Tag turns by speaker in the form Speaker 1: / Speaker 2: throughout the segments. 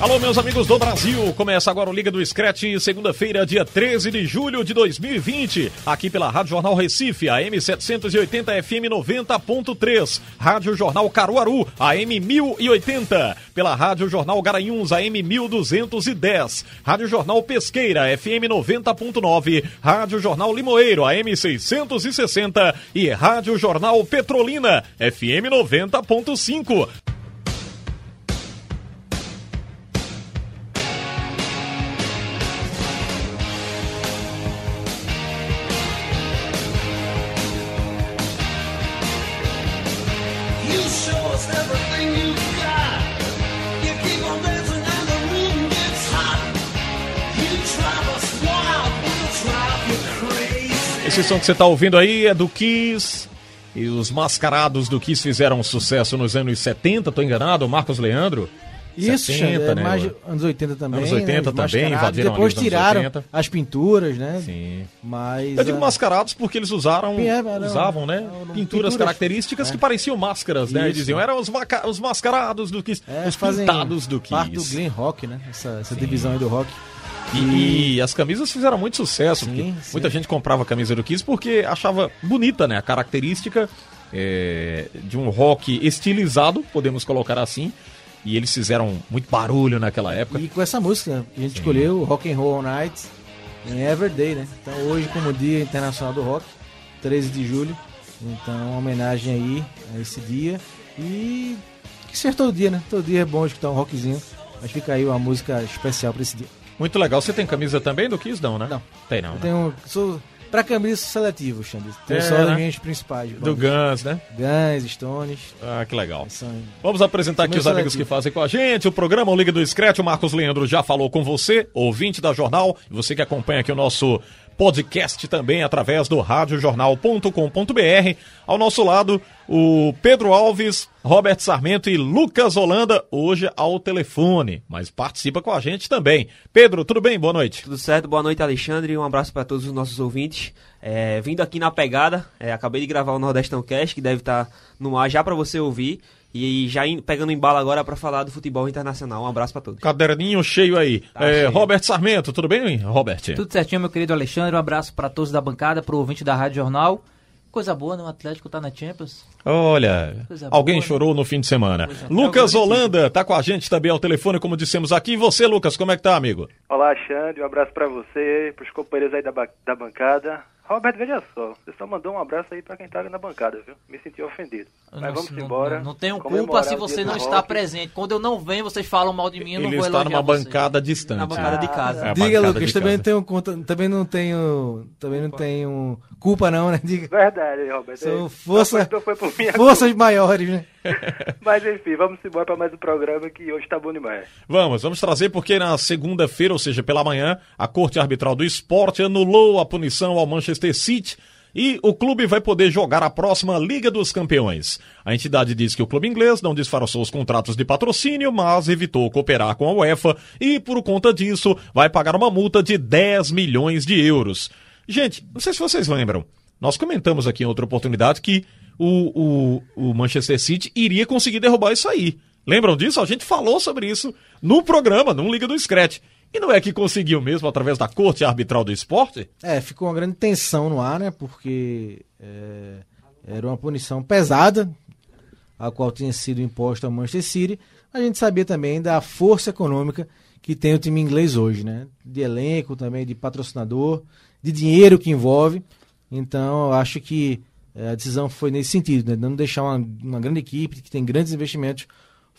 Speaker 1: Alô, meus amigos do Brasil! Começa agora o Liga do Scratch, segunda-feira, dia 13 de julho de 2020, aqui pela Rádio Jornal Recife, AM 780 FM 90.3, Rádio Jornal Caruaru, AM 1080, pela Rádio Jornal Garanhuns, AM 1210, Rádio Jornal Pesqueira, FM 90.9, Rádio Jornal Limoeiro, AM 660 e Rádio Jornal Petrolina, FM 90.5. som que você está ouvindo aí é do Kiss. E os mascarados do Kiss fizeram sucesso nos anos 70, tô enganado? Marcos Leandro?
Speaker 2: Isso,
Speaker 1: 70,
Speaker 2: é,
Speaker 1: né?
Speaker 2: mais anos 80 também.
Speaker 1: Anos 80
Speaker 2: né,
Speaker 1: também, invadiram
Speaker 2: Depois tiraram
Speaker 1: 80.
Speaker 2: as pinturas, né?
Speaker 1: Sim.
Speaker 2: Mas.
Speaker 1: Eu digo
Speaker 2: ah,
Speaker 1: mascarados porque eles usaram,
Speaker 2: é, não-
Speaker 1: usavam, né?
Speaker 2: não- não-
Speaker 1: pinturas,
Speaker 2: pinturas.
Speaker 1: características
Speaker 2: É.
Speaker 1: que pareciam máscaras, né?
Speaker 2: Isso.
Speaker 1: Diziam, eram os, maca- os mascarados do Kiss,
Speaker 2: é,
Speaker 1: os pintados do Kiss.
Speaker 2: Parte do glam rock, né? Essa, essa divisão aí do rock.
Speaker 1: E, e as camisas fizeram muito sucesso,
Speaker 2: Sim, sim.
Speaker 1: muita gente comprava a camisa do Kiss porque achava bonita, né? A característica é, de um rock estilizado, podemos colocar assim. E eles fizeram muito barulho naquela época.
Speaker 2: E com essa música a gente escolheu, Rock and Roll All Night, em Everyday, né? Então hoje como Dia Internacional do Rock, 13 de julho. Então homenagem aí a esse dia. E que seja todo dia, né? Todo dia é bom escutar um rockzinho. Mas fica aí uma música especial pra esse dia.
Speaker 1: Muito legal. Você tem camisa também do Kiss, não, né?
Speaker 2: Não.
Speaker 1: Tem não.
Speaker 2: Eu
Speaker 1: né?
Speaker 2: tenho. Sou pra camisa seletivo, Xande. Tenho
Speaker 1: É,
Speaker 2: só
Speaker 1: né?
Speaker 2: as minhas principais.
Speaker 1: Do. Guns, né?
Speaker 2: Guns, Stones.
Speaker 1: Ah, que legal.
Speaker 2: São...
Speaker 1: Vamos apresentar aqui os amigos
Speaker 2: seletivo.
Speaker 1: que fazem com a gente. O programa O Liga do Scratch, o Marcos Leandro já falou com você, ouvinte da Jornal, e você que acompanha aqui o nosso podcast também através do radiojornal.com.br. Ao nosso lado, o Pedro Alves, Robert Sarmento e Lucas Holanda, hoje ao telefone, mas participa com a gente também. Pedro, tudo bem? Boa noite.
Speaker 3: Tudo certo? Boa noite, Alexandre. Um abraço para todos os nossos ouvintes. É, vindo aqui na pegada, é, acabei de gravar o Nordestão Cast, que deve estar no ar já para você ouvir. E já in- pegando em bala agora para falar do futebol internacional. Um abraço para todos.
Speaker 1: Caderninho cheio aí.
Speaker 3: Tá
Speaker 1: É,
Speaker 3: cheio.
Speaker 1: Robert Sarmento, tudo bem, Robert?
Speaker 4: Tudo certinho, meu querido Alexandre. Um abraço para todos da bancada, para o ouvinte da Rádio Jornal. Coisa boa, né? O Atlético tá na Champions.
Speaker 1: Olha,
Speaker 4: Coisa
Speaker 1: alguém
Speaker 4: boa, né?
Speaker 1: chorou no fim de semana.
Speaker 4: Coisa
Speaker 1: Lucas. Holanda tá com a gente também ao telefone, como dissemos aqui. E você, Lucas, como é que tá, amigo?
Speaker 5: Olá, Xande, um abraço pra você, pros companheiros aí da, da bancada. Roberto, veja só, você só mandou um abraço aí pra quem tá na bancada, viu? Me senti ofendido. Mas
Speaker 4: não,
Speaker 5: vamos
Speaker 4: não-
Speaker 5: embora.
Speaker 4: Não, não tenho culpa se você não está
Speaker 5: rock.
Speaker 4: presente. Quando eu não venho, vocês falam mal de mim, eu não
Speaker 1: Ele
Speaker 4: vou
Speaker 1: está numa
Speaker 4: você.
Speaker 1: bancada distante.
Speaker 3: Na bancada de casa.
Speaker 1: É
Speaker 2: Diga, Lucas, também
Speaker 1: casa.
Speaker 2: não tenho conta, também não tenho, também não tenho culpa não, né? Diga.
Speaker 5: Verdade, Roberto.
Speaker 2: São
Speaker 5: É,
Speaker 2: força,
Speaker 5: Então foi, então foi por minha
Speaker 2: forças maiores, né?
Speaker 5: culpa. Mas enfim, vamos embora pra mais um programa que hoje tá bom demais.
Speaker 1: Vamos, vamos trazer porque na segunda-feira, ou seja, pela manhã, a Corte Arbitral do Esporte anulou a punição ao Manchester City e o clube vai poder jogar a próxima Liga dos Campeões. A entidade diz que o clube inglês não disfarçou os contratos de patrocínio, mas evitou cooperar com a UEFA e, por conta disso, vai pagar uma multa de 10 milhões de euros. Gente, não sei se vocês lembram, nós comentamos aqui em outra oportunidade que o, o, o Manchester City iria conseguir derrubar isso aí. Lembram disso? A gente falou sobre isso no programa, no Liga do Scratch. E não é que conseguiu mesmo através da Corte Arbitral do Esporte?
Speaker 2: É, ficou uma grande tensão no ar, né? Porque é, era uma punição pesada, a qual tinha sido imposta ao Manchester City. A gente sabia também da força econômica que tem o time inglês hoje, né? De elenco também, de patrocinador, de dinheiro que envolve. Então, eu acho que é, a decisão foi nesse sentido, né? Não deixar uma, uma grande equipe que tem grandes investimentos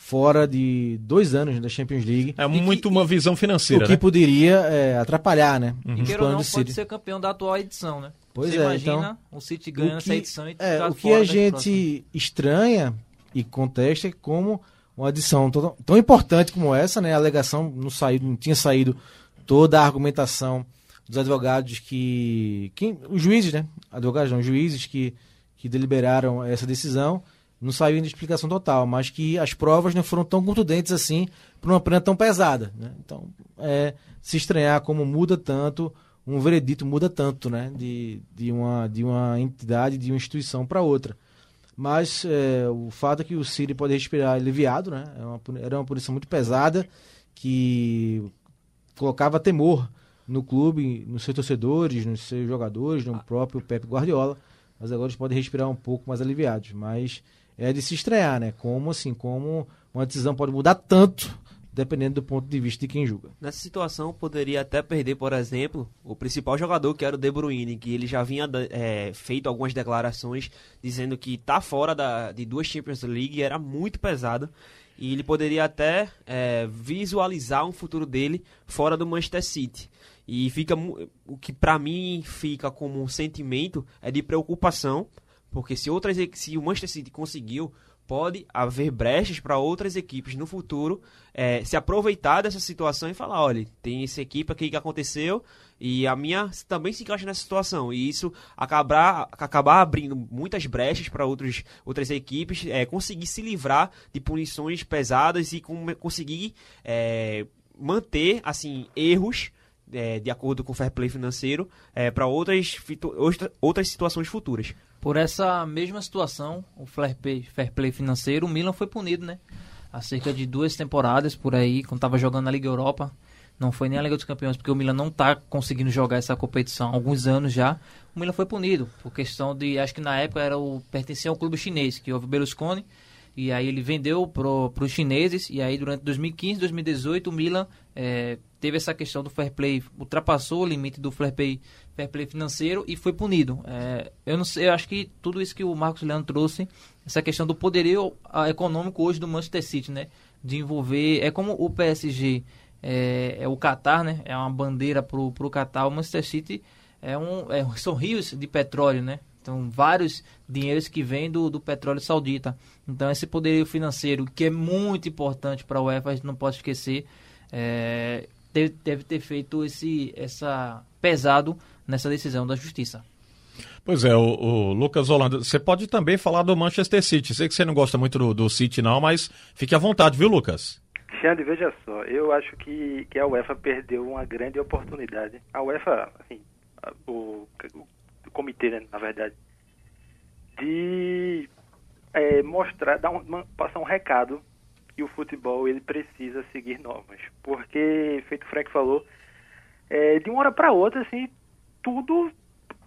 Speaker 2: fora de dois anos da Champions League.
Speaker 1: É muito uma visão
Speaker 2: O
Speaker 1: financeira,
Speaker 2: que
Speaker 1: né?
Speaker 2: poderia é, atrapalhar, né?
Speaker 4: E
Speaker 2: Os
Speaker 4: queira ou não, pode
Speaker 2: City.
Speaker 4: ser campeão da atual edição, né?
Speaker 2: Pois
Speaker 4: você
Speaker 2: é,
Speaker 4: imagina
Speaker 2: então,
Speaker 4: o City ganhando
Speaker 2: O
Speaker 4: essa
Speaker 2: que-
Speaker 4: edição e
Speaker 2: é, o que
Speaker 4: fora
Speaker 2: a gente estranha e contesta é como uma adição tão, tão importante como essa, né? A alegação não, saiu, não tinha saído toda a argumentação dos advogados que, que os juízes, né? Advogados não, juízes que, que deliberaram essa decisão, não saiu ainda explicação total, mas que as provas não foram tão contundentes assim para uma pena tão pesada. Né? Então, é, se estranhar como muda tanto, um veredito muda tanto, né? De, de, uma, de uma entidade, de uma instituição para outra. Mas é, o fato é que o City pode respirar aliviado, né? É uma era uma punição muito pesada que colocava temor no clube, nos seus torcedores, nos seus jogadores, no próprio Pepe Guardiola. Mas agora eles podem respirar um pouco mais aliviados. Mas é de se estranhar, né? Como assim, como uma decisão pode mudar tanto, dependendo do ponto de vista de quem julga.
Speaker 3: Nessa situação, poderia até perder, por exemplo, o principal jogador, que era o De Bruyne, que ele já vinha é, feito algumas declarações dizendo que tá fora da, de duas Champions League, era muito pesado, e ele poderia até é, visualizar um futuro dele fora do Manchester City. E fica o que para mim fica como um sentimento é de preocupação, porque se outras se o Manchester City conseguiu, pode haver brechas para outras equipes no futuro é, se aproveitar dessa situação e falar, olha, tem essa equipe aqui que aconteceu e a minha também se encaixa nessa situação e isso acabar acabar abrindo muitas brechas para outras equipes é, conseguir se livrar de punições pesadas e com- conseguir é, manter assim erros é, de acordo com o fair play financeiro para outras, outras situações futuras.
Speaker 4: Por essa mesma situação, o fair play, fair play financeiro, o Milan foi punido, né? Há cerca de duas temporadas por aí, quando estava jogando na Liga Europa. Não foi nem a Liga dos Campeões, porque o Milan não está conseguindo jogar essa competição há alguns anos já. O Milan foi punido, por questão de. Acho que na época era o pertencia ao clube chinês, que houve Berlusconi. E aí ele vendeu para os chineses. E aí durante 2015, 2018, o Milan eh, teve essa questão do fair play, ultrapassou o limite do fair play, fair play financeiro e foi punido. Eh, eu não sei, eu acho que tudo isso que o Marcos Leandro trouxe, essa questão do poderio econômico hoje do Manchester City, né? De envolver. É como o PSG é, é o Qatar, né? É uma bandeira pro, pro Qatar. O Manchester City é um, é, são rios de petróleo, né? Então, vários dinheiros que vêm do, do petróleo saudita. Então, esse poderio financeiro, que é muito importante para a UEFA, a gente não pode esquecer, é, deve, deve ter feito esse essa pesado nessa decisão da justiça.
Speaker 1: Pois é, o, o Lucas Holanda, você pode também falar do Manchester City. Sei que você não gosta muito do, do City, não, mas fique à vontade, viu, Lucas?
Speaker 5: Xande, veja só, eu acho que, que a UEFA perdeu uma grande oportunidade. A UEFA, assim, o, o, o comitê, né, na verdade, de é, mostrar, dar um, passar um recado que o futebol ele precisa seguir normas. Porque, feito o Frank falou, é, de uma hora para outra, assim, tudo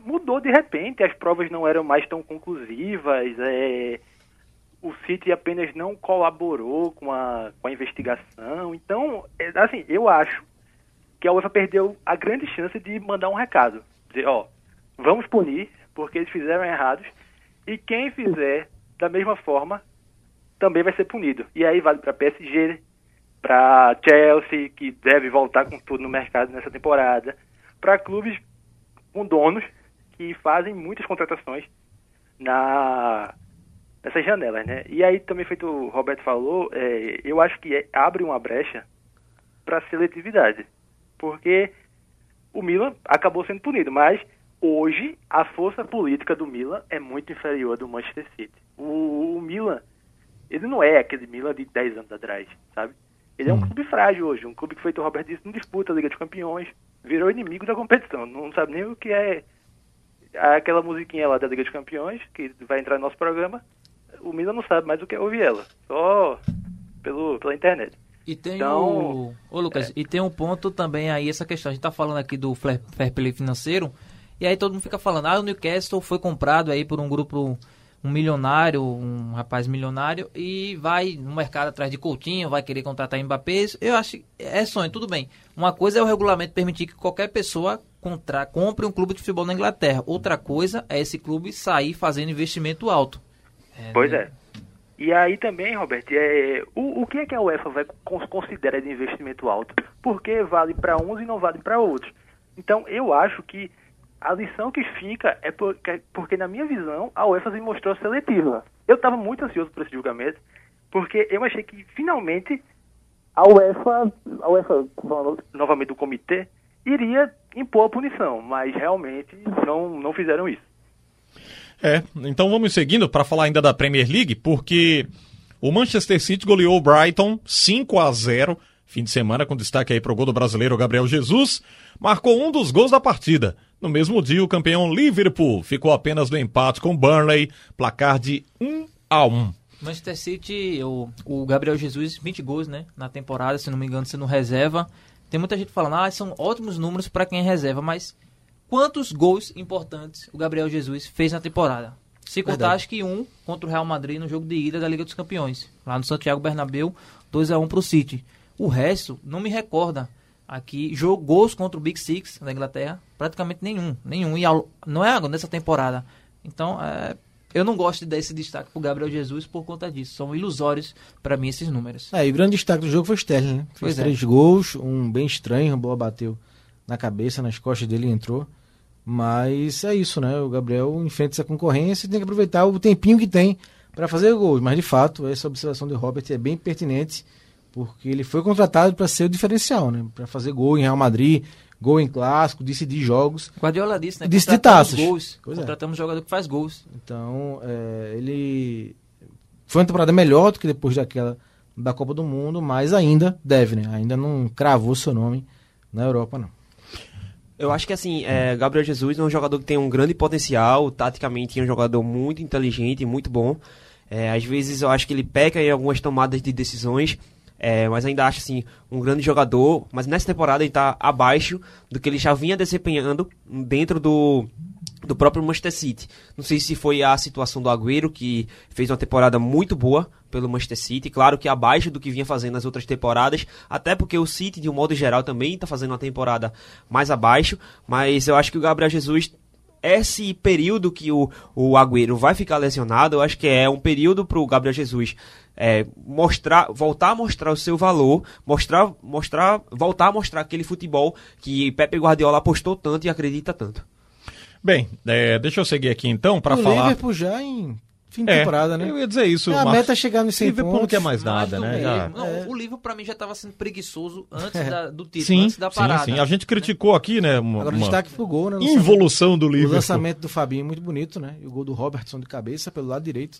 Speaker 5: mudou de repente, as provas não eram mais tão conclusivas, é, o City apenas não colaborou com a, com a investigação. Então, é, assim, eu acho que a UEFA perdeu a grande chance de mandar um recado. Dizer, ó, vamos punir porque eles fizeram errados e quem fizer da mesma forma também vai ser punido. E aí vale para PSG, para Chelsea, que deve voltar com tudo no mercado nessa temporada, para clubes com donos que fazem muitas contratações na nessas janelas, né? E aí também feito o Roberto falou, é, eu acho que é- abre uma brecha para seletividade, porque o Milan acabou sendo punido, mas hoje a força política do Milan é muito inferior à do Manchester City. O, o Milan, ele não é aquele Milan de 10 anos atrás, sabe? Ele é um clube frágil hoje, um clube que feito o Robert disse, não disputa a Liga dos Campeões, virou inimigo da competição, não sabe nem o que é aquela musiquinha lá da Liga dos Campeões, que vai entrar no nosso programa, o Milan não sabe mais o que é ouvir ela, só pelo, pela internet.
Speaker 4: E tem
Speaker 5: Então,
Speaker 4: o. Ô, Lucas, e tem um ponto também aí, essa questão. A gente tá falando aqui do fair play financeiro. E aí todo mundo fica falando, ah, o Newcastle foi comprado aí por um grupo, um milionário, um rapaz milionário, e vai no mercado atrás de Coutinho, vai querer contratar Mbappé. Eu acho que é sonho, tudo bem. Uma coisa é o regulamento permitir que qualquer pessoa contra, compre um clube de futebol na Inglaterra. Outra coisa é esse clube sair fazendo investimento alto.
Speaker 5: Pois é. E aí também, Roberto, é, o, o que é que a UEFA vai cons- considera de investimento alto? Porque vale para uns e não vale para outros. Então, eu acho que a lição que fica é porque, porque, na minha visão, a UEFA se mostrou seletiva. Eu estava muito ansioso por esse julgamento, porque eu achei que, finalmente, a UEFA, a UEFA novamente do comitê, iria impor a punição, mas realmente não, não fizeram isso.
Speaker 1: É, então vamos seguindo para falar ainda da Premier League, porque o Manchester City goleou o Brighton 5 a 0 fim de semana, com destaque aí pro gol do brasileiro Gabriel Jesus, marcou um dos gols da partida. No mesmo dia, o campeão Liverpool ficou apenas no empate com o Burnley, placar de 1 a 1.
Speaker 4: Manchester City, o, o Gabriel Jesus, 20 gols, né? Na temporada, se não me engano, sendo reserva. Tem muita gente falando, ah, são ótimos números para quem é reserva, mas quantos gols importantes o Gabriel Jesus fez na temporada? Se contar,
Speaker 2: Verdade.
Speaker 4: acho que um contra o Real Madrid no jogo de ida da Liga dos Campeões, lá no Santiago Bernabéu, 2 a 1 pro City. O resto, não me recorda aqui, jogou contra o Big Six da Inglaterra, praticamente nenhum, nenhum, e ao- não é nessa temporada. Então, é, eu não gosto desse destaque pro Gabriel Jesus por conta disso, são ilusórios para mim esses números.
Speaker 2: É, e o grande destaque do jogo foi o Sterling, né? Fez
Speaker 4: Pois é.
Speaker 2: três gols, um bem estranho, a bola bateu na cabeça, nas costas dele entrou. Mas é isso, né? O Gabriel enfrenta essa concorrência e tem que aproveitar o tempinho que tem para fazer gols. Mas de fato, essa observação de Robert é bem pertinente, porque ele foi contratado para ser o diferencial, né? Para fazer gol em Real Madrid, gol em clássico, decidir jogos.
Speaker 4: Guardiola disse, né?
Speaker 2: Disse de
Speaker 4: contratamos
Speaker 2: taças.
Speaker 4: gols.
Speaker 2: Pois é.
Speaker 4: Contratamos jogador que faz gols.
Speaker 2: Então, é, ele foi uma temporada melhor do que depois daquela da Copa do Mundo, mas ainda deve, né? Ainda não cravou seu nome na Europa, não.
Speaker 3: Eu acho que assim, é, Gabriel Jesus é um jogador que tem um grande potencial, taticamente é um jogador muito inteligente, muito bom. É, às vezes eu acho que ele peca em algumas tomadas de decisões, é, mas ainda acho assim um grande jogador. Mas nessa temporada ele está abaixo do que ele já vinha desempenhando dentro do do próprio Manchester City. Não sei se foi a situação do Agüero que fez uma temporada muito boa pelo Manchester City, claro que abaixo do que vinha fazendo nas outras temporadas, até porque o City de um modo geral também está fazendo uma temporada mais abaixo, mas eu acho que o Gabriel Jesus esse período que o, o Agüero vai ficar lesionado, eu acho que é um período para o Gabriel Jesus é, mostrar, voltar a mostrar o seu valor, mostrar, mostrar, voltar a mostrar aquele futebol que Pepe Guardiola apostou tanto e acredita tanto.
Speaker 1: Bem, é, deixa eu seguir aqui então para
Speaker 2: o
Speaker 1: falar.
Speaker 2: Liverpool já em fim de
Speaker 1: É,
Speaker 2: temporada, né?
Speaker 1: Eu ia dizer isso.
Speaker 2: É, a
Speaker 1: Marcos.
Speaker 2: meta é chegar nos 100
Speaker 1: Liverpool não
Speaker 2: pontos.
Speaker 1: quer mais
Speaker 4: Mais
Speaker 1: nada,
Speaker 4: do
Speaker 1: né?
Speaker 4: Mesmo. Não,
Speaker 2: É.
Speaker 4: O livro para mim já estava sendo preguiçoso antes da- do título,
Speaker 1: Sim,
Speaker 4: antes da
Speaker 1: sim,
Speaker 4: parada.
Speaker 1: sim. A gente criticou aqui, né? Uma,
Speaker 2: Agora o destaque pro gol, né? O
Speaker 1: involução do
Speaker 2: O
Speaker 1: Liverpool.
Speaker 2: lançamento do Fabinho é muito bonito, né? E o gol do Robertson de cabeça pelo lado direito.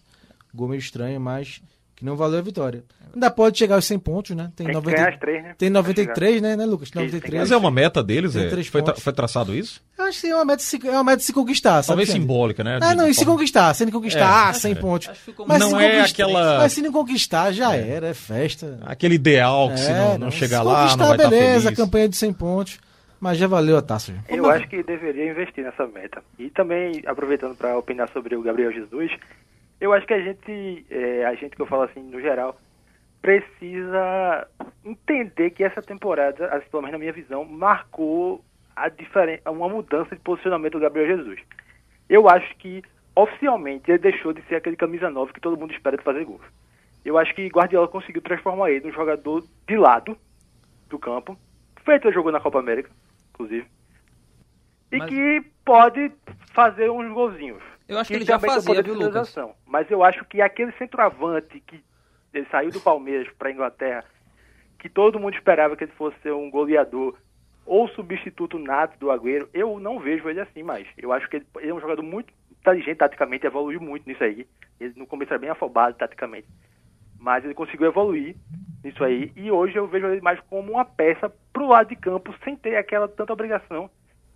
Speaker 2: Gol meio estranho, mas que não valeu a vitória. Ainda pode chegar aos 100 pontos, né? Tem,
Speaker 5: Tem que
Speaker 2: 90
Speaker 5: ganhar as três, né?
Speaker 2: Tem
Speaker 5: Pra
Speaker 2: 93, né, né, Lucas?
Speaker 5: Isso, tem que
Speaker 2: 93.
Speaker 1: Mas é uma meta deles, é? Foi, tra-
Speaker 2: pontos.
Speaker 1: foi traçado isso?
Speaker 2: Eu acho que é uma meta de se, é uma meta de se conquistar, sabe?
Speaker 1: Talvez simbólica, né?
Speaker 2: Ah, não, e se conquistar, se não conquistar,
Speaker 1: É,
Speaker 2: ah, 100 pontos.
Speaker 4: Acho que ficou
Speaker 2: Mas
Speaker 1: Não
Speaker 2: se
Speaker 1: é aquela-
Speaker 2: Mas se não conquistar, já era, é festa.
Speaker 1: Aquele ideal que se
Speaker 2: É,
Speaker 1: não, não chegar
Speaker 2: se
Speaker 1: lá,
Speaker 2: conquistar,
Speaker 1: não vai estar
Speaker 2: beleza,
Speaker 1: feliz.
Speaker 2: campanha de 100 pontos. Mas já valeu a taça. já.
Speaker 5: Eu acho que deveria investir nessa meta. E também, aproveitando para opinar sobre o Gabriel Jesus, eu acho que a gente, é, a gente que eu falo assim no geral, precisa entender que essa temporada, assim, pelo menos na minha visão, marcou a diferen- uma mudança de posicionamento do Gabriel Jesus. Eu acho que, oficialmente, ele deixou de ser aquele camisa 9 que todo mundo espera de fazer gols. Eu acho que Guardiola conseguiu transformar ele num jogador de lado do campo. Feito ele jogou na Copa América, inclusive. E
Speaker 4: Mas-
Speaker 5: que pode fazer uns golzinhos.
Speaker 4: Eu acho que ele já fazia, viu, Lucas?
Speaker 5: Mas eu acho que aquele centroavante que ele saiu do Palmeiras para Inglaterra, que todo mundo esperava que ele fosse ser um goleador ou substituto nato do Agüero, eu não vejo ele assim mais. Eu acho que ele, ele é um jogador muito inteligente taticamente, evoluiu muito nisso aí. Ele no começo era bem afobado taticamente, mas ele conseguiu evoluir nisso aí. E hoje eu vejo ele mais como uma peça pro lado de campo, sem ter aquela tanta obrigação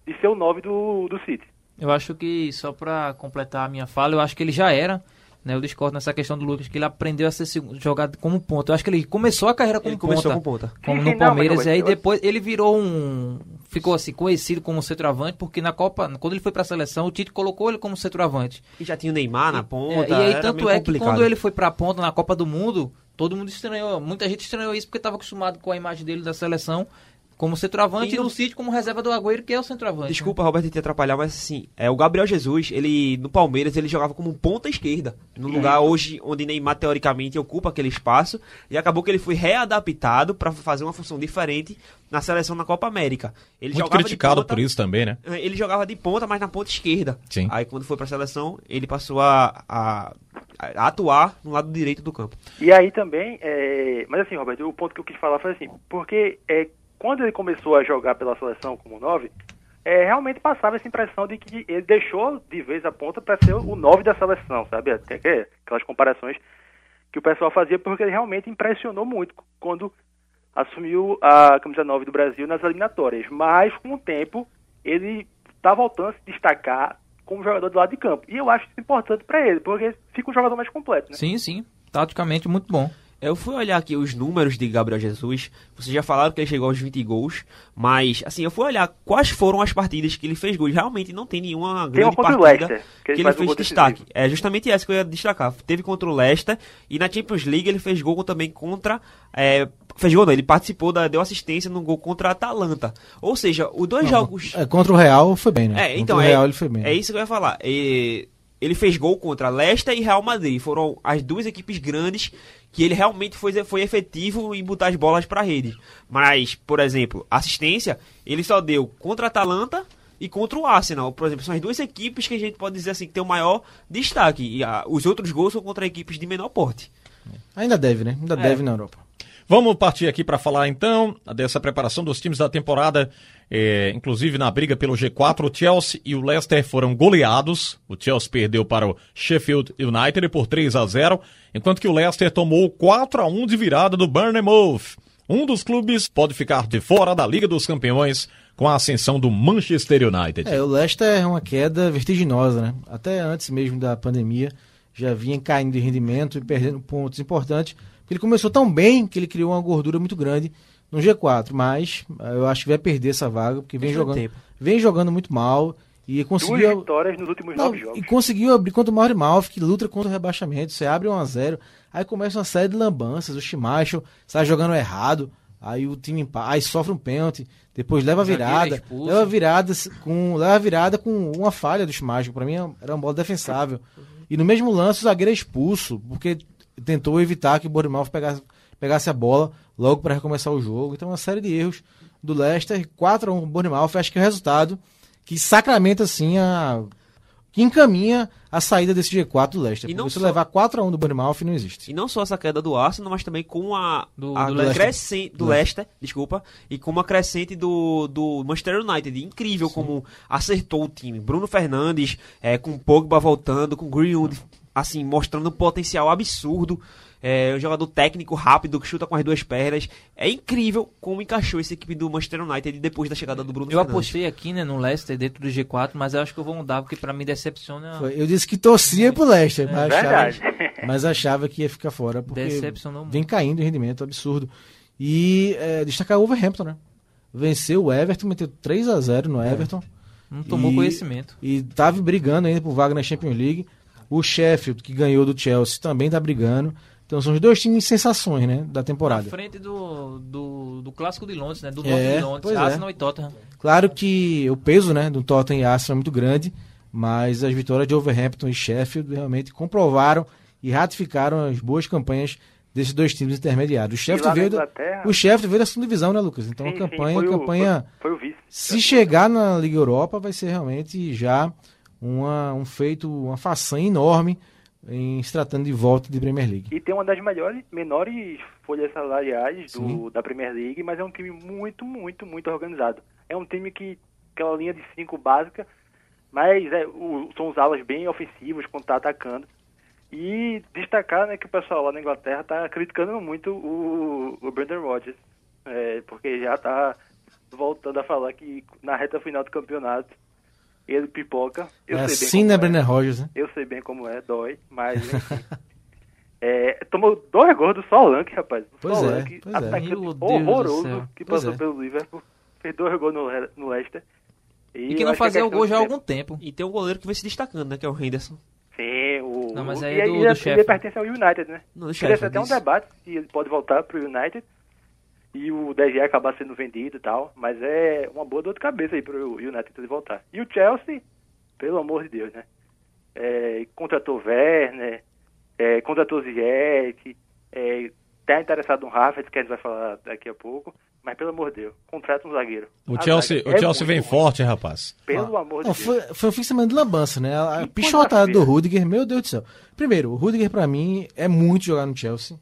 Speaker 5: de ser o 9 do, do City.
Speaker 4: Eu acho que, só pra completar a minha fala, eu acho que ele já era, né? Eu discordo nessa questão do Lucas, que ele aprendeu a ser jogado como ponta. Eu acho que ele começou a carreira como
Speaker 3: Ele começou
Speaker 4: ponta.
Speaker 3: com ponta.
Speaker 4: Como no
Speaker 5: não,
Speaker 4: Palmeiras,
Speaker 5: mas
Speaker 4: e aí depois ele virou um. Ficou assim, conhecido como centroavante, porque na Copa, quando ele foi pra seleção, o Tite colocou ele como centroavante.
Speaker 3: E já tinha o Neymar na
Speaker 4: É,
Speaker 3: ponta.
Speaker 4: e aí,
Speaker 3: era
Speaker 4: tanto
Speaker 3: meio
Speaker 4: é que
Speaker 3: complicado.
Speaker 4: quando ele foi pra ponta na Copa do Mundo, todo mundo estranhou. Muita gente estranhou isso porque estava acostumado com a imagem dele da seleção como centroavante
Speaker 3: E
Speaker 4: e,
Speaker 3: no-
Speaker 4: City como reserva do Agüero, que é o centroavante.
Speaker 3: Desculpa, Roberto, te atrapalhar, mas assim, é, o Gabriel Jesus, ele no Palmeiras, ele jogava como ponta esquerda, no lugar hoje onde Neymar teoricamente ocupa aquele espaço, e acabou que ele foi readaptado para fazer uma função diferente na seleção na Copa América. Ele
Speaker 1: Muito
Speaker 3: jogava de
Speaker 1: criticado
Speaker 3: ponta-
Speaker 1: por isso também, né?
Speaker 3: Ele jogava de ponta, mas na ponta esquerda.
Speaker 1: Sim.
Speaker 3: Aí quando foi pra seleção, ele passou a, a- a atuar no lado direito do campo.
Speaker 5: E aí também, é, mas assim, Roberto, o ponto que eu quis falar foi assim, porque é, quando ele começou a jogar pela seleção como 9, é, realmente passava essa impressão de que ele deixou de vez a ponta para ser o 9 da seleção, sabe? Tem que- aquelas comparações que o pessoal fazia porque ele realmente impressionou muito quando assumiu a camisa 9 do Brasil nas eliminatórias. Mas com o tempo ele está voltando a se destacar como jogador do lado de campo. E eu acho isso importante para ele, porque fica um jogador mais completo, né?
Speaker 4: Sim, sim. Taticamente muito bom.
Speaker 3: Eu fui olhar aqui os números de Gabriel Jesus. Vocês já falaram que ele chegou aos 20 gols, mas assim, eu fui olhar quais foram as partidas que ele fez gols. Realmente não tem nenhuma
Speaker 5: Tem
Speaker 3: grande
Speaker 5: contra
Speaker 3: partida
Speaker 5: Leicester,
Speaker 3: que ele,
Speaker 5: faz o
Speaker 3: fez destaque.
Speaker 5: decisivo.
Speaker 3: É justamente essa que eu ia destacar. Teve contra o Leicester e na Champions League ele fez gol também contra é, fez gol não, ele participou da deu assistência no gol contra a Atalanta. Ou seja, os dois jogos
Speaker 2: É, contra o Real foi bem, né?
Speaker 3: é,
Speaker 2: contra
Speaker 3: então
Speaker 2: o
Speaker 3: é,
Speaker 2: Real ele foi bem.
Speaker 3: é isso que eu ia falar. E- ele fez gol contra Leicester e Real Madrid. Foram as duas equipes grandes que ele realmente foi, foi efetivo em botar as bolas para rede. Mas, por exemplo, assistência, ele só deu contra a Atalanta e contra o Arsenal. Por exemplo, são as duas equipes que a gente pode dizer assim que tem o maior destaque. E ah, os outros gols são contra equipes de menor porte.
Speaker 2: Ainda deve, né? Ainda
Speaker 3: É.
Speaker 2: deve na Europa.
Speaker 1: Vamos partir aqui para falar então dessa preparação dos times da temporada, é, inclusive na briga pelo G4, o Chelsea e o Leicester foram goleados. O Chelsea perdeu para o Sheffield United por 3 a 0, enquanto que o Leicester tomou 4 a 1 de virada do Bournemouth. Um dos clubes pode ficar de fora da Liga dos Campeões com a ascensão do Manchester United.
Speaker 2: É, o Leicester é uma queda vertiginosa, né? Até antes mesmo da pandemia, já vinha caindo de rendimento e perdendo pontos importantes. Ele começou tão bem que ele criou uma gordura muito grande no G4, mas eh, eu acho que vai perder essa vaga, porque vem jogando,
Speaker 3: tempo.
Speaker 2: vem jogando muito mal e
Speaker 5: Duas
Speaker 2: conseguiu.
Speaker 5: vitórias nos últimos
Speaker 2: Não,
Speaker 5: nove jogos.
Speaker 2: e conseguiu abrir contra o Mouth, que luta contra o rebaixamento. Você abre 1x0, aí começa uma série de lambanças. O Schmeichel sai jogando errado, aí o time aí sofre um pênalti, depois leva a
Speaker 4: Zagueiro
Speaker 2: virada. Leva a virada com, leva virada com uma falha do Schmeichel. Pra mim era uma bola defensável. E no mesmo lance o zagueiro é expulso, porque tentou evitar que o Bournemouth pegasse, pegasse a bola logo para recomeçar o jogo. Então uma série de erros do Leicester, 4 a 1 Bournemouth, acho que é o resultado que sacramenta assim a que encaminha a saída desse G4 do Leicester.
Speaker 3: E não
Speaker 2: se
Speaker 3: só-
Speaker 2: levar 4 a 1 do Bournemouth não existe.
Speaker 3: E não só essa queda do Arsenal, mas também com a,
Speaker 4: Do-
Speaker 3: a
Speaker 4: do Leicester.
Speaker 3: crescente do Leicester, desculpa, e com uma crescente do, do Manchester United. Incrível como acertou o time. Bruno Fernandes, é, com Pogba voltando, com Greenwood, assim, mostrando um potencial absurdo. É, um jogador técnico, rápido, que chuta com as duas pernas. É incrível como encaixou essa equipe do Manchester United depois da chegada do Bruno
Speaker 4: Eu
Speaker 3: Fernandes.
Speaker 4: apostei aqui, né, no Leicester dentro do G4, mas eu acho que eu vou mudar, porque pra mim decepciona.
Speaker 2: Foi- Eu disse que torcia pro Leicester, mas,
Speaker 5: Verdade.
Speaker 2: achava, mas achava que ia ficar fora. Porque
Speaker 4: Decepcionou muito.
Speaker 2: vem caindo em rendimento absurdo. E é, destacar o Overhampton, né? Venceu o Everton, meteu 3 a 0 no Everton.
Speaker 4: Não tomou
Speaker 2: E-
Speaker 4: conhecimento.
Speaker 2: E tava brigando ainda por vaga na Champions League. O Sheffield, que ganhou do Chelsea, também tá brigando. Então são os dois times sensações, né? Da
Speaker 4: Na
Speaker 2: temporada.
Speaker 4: frente do, do, do clássico de Londres, né? Do
Speaker 2: É,
Speaker 4: norte de Londres,
Speaker 2: é.
Speaker 4: Arsenal e Tottenham.
Speaker 2: Claro que o peso, né, do Tottenham e Arsenal é muito grande, mas as vitórias de Overhampton e Sheffield realmente comprovaram e ratificaram as boas campanhas desses dois times intermediários. O Sheffield
Speaker 5: na
Speaker 2: veio, da, o Sheffield veio da segunda divisão, né, Lucas? Então
Speaker 5: sim,
Speaker 2: a
Speaker 5: sim,
Speaker 2: campanha,
Speaker 5: foi o-
Speaker 2: campanha
Speaker 5: Foi, foi o vice.
Speaker 2: se chegar na Liga Europa vai ser realmente já uma, um feito, uma façanha enorme em se tratando de volta de Premier League.
Speaker 5: E tem uma das melhores, menores folhas salariais do,
Speaker 2: Sim.
Speaker 5: da Premier League, mas é um time muito, muito, muito organizado. É um time que, aquela linha de cinco básica, mas é, o- são os alas bem ofensivos quando tá atacando. E destacar né, que o pessoal lá na Inglaterra tá criticando muito o, o Brendan Rodgers, é, porque já tá voltando a falar que na reta final do campeonato ele pipoca. Eu
Speaker 2: é
Speaker 5: sei bem
Speaker 2: assim, né,
Speaker 5: é.
Speaker 2: Brenner Rogers, né?
Speaker 5: Eu sei bem como é, dói, mas enfim. É, tomou dois gols do Solanke, rapaz. O
Speaker 2: Pois é,
Speaker 5: Solanke,
Speaker 2: pois é.
Speaker 5: atacante
Speaker 4: Deus do
Speaker 5: horroroso que
Speaker 2: Pois
Speaker 5: passou
Speaker 2: é.
Speaker 5: pelo Liverpool. Fez dois gols no, no Leicester.
Speaker 4: E que
Speaker 5: eu
Speaker 4: não fazia
Speaker 5: é
Speaker 4: o gol já há algum tempo.
Speaker 3: E tem um goleiro que vem se destacando, né? Que é o Henderson.
Speaker 5: Sim, o.
Speaker 4: Não, mas
Speaker 5: o-
Speaker 4: aí
Speaker 5: e
Speaker 4: é do-
Speaker 5: ele,
Speaker 4: do
Speaker 5: ele
Speaker 4: Sheffield.
Speaker 5: pertence ao United, né?
Speaker 3: Não, do Sheffield,
Speaker 5: até um debate se ele pode voltar pro United e o DG acabar sendo vendido e tal, mas é uma boa dor de cabeça aí pro United voltar. E o Chelsea, pelo amor de Deus, né? É, contratou Werner, é, contratou Ziyech, é, tá interessado no Havertz, que a gente vai falar daqui a pouco, mas pelo amor de Deus, contrata um zagueiro.
Speaker 1: O
Speaker 5: A
Speaker 1: Chelsea, o
Speaker 5: é
Speaker 1: Chelsea vem forte, hein, rapaz.
Speaker 5: Pelo amor de
Speaker 2: Não,
Speaker 5: Deus.
Speaker 2: foi, foi um fim de semana de lambança, né? A, a pichotada do? Rudiger, meu Deus do céu. Primeiro, o Rudiger pra mim é muito jogar no Chelsea.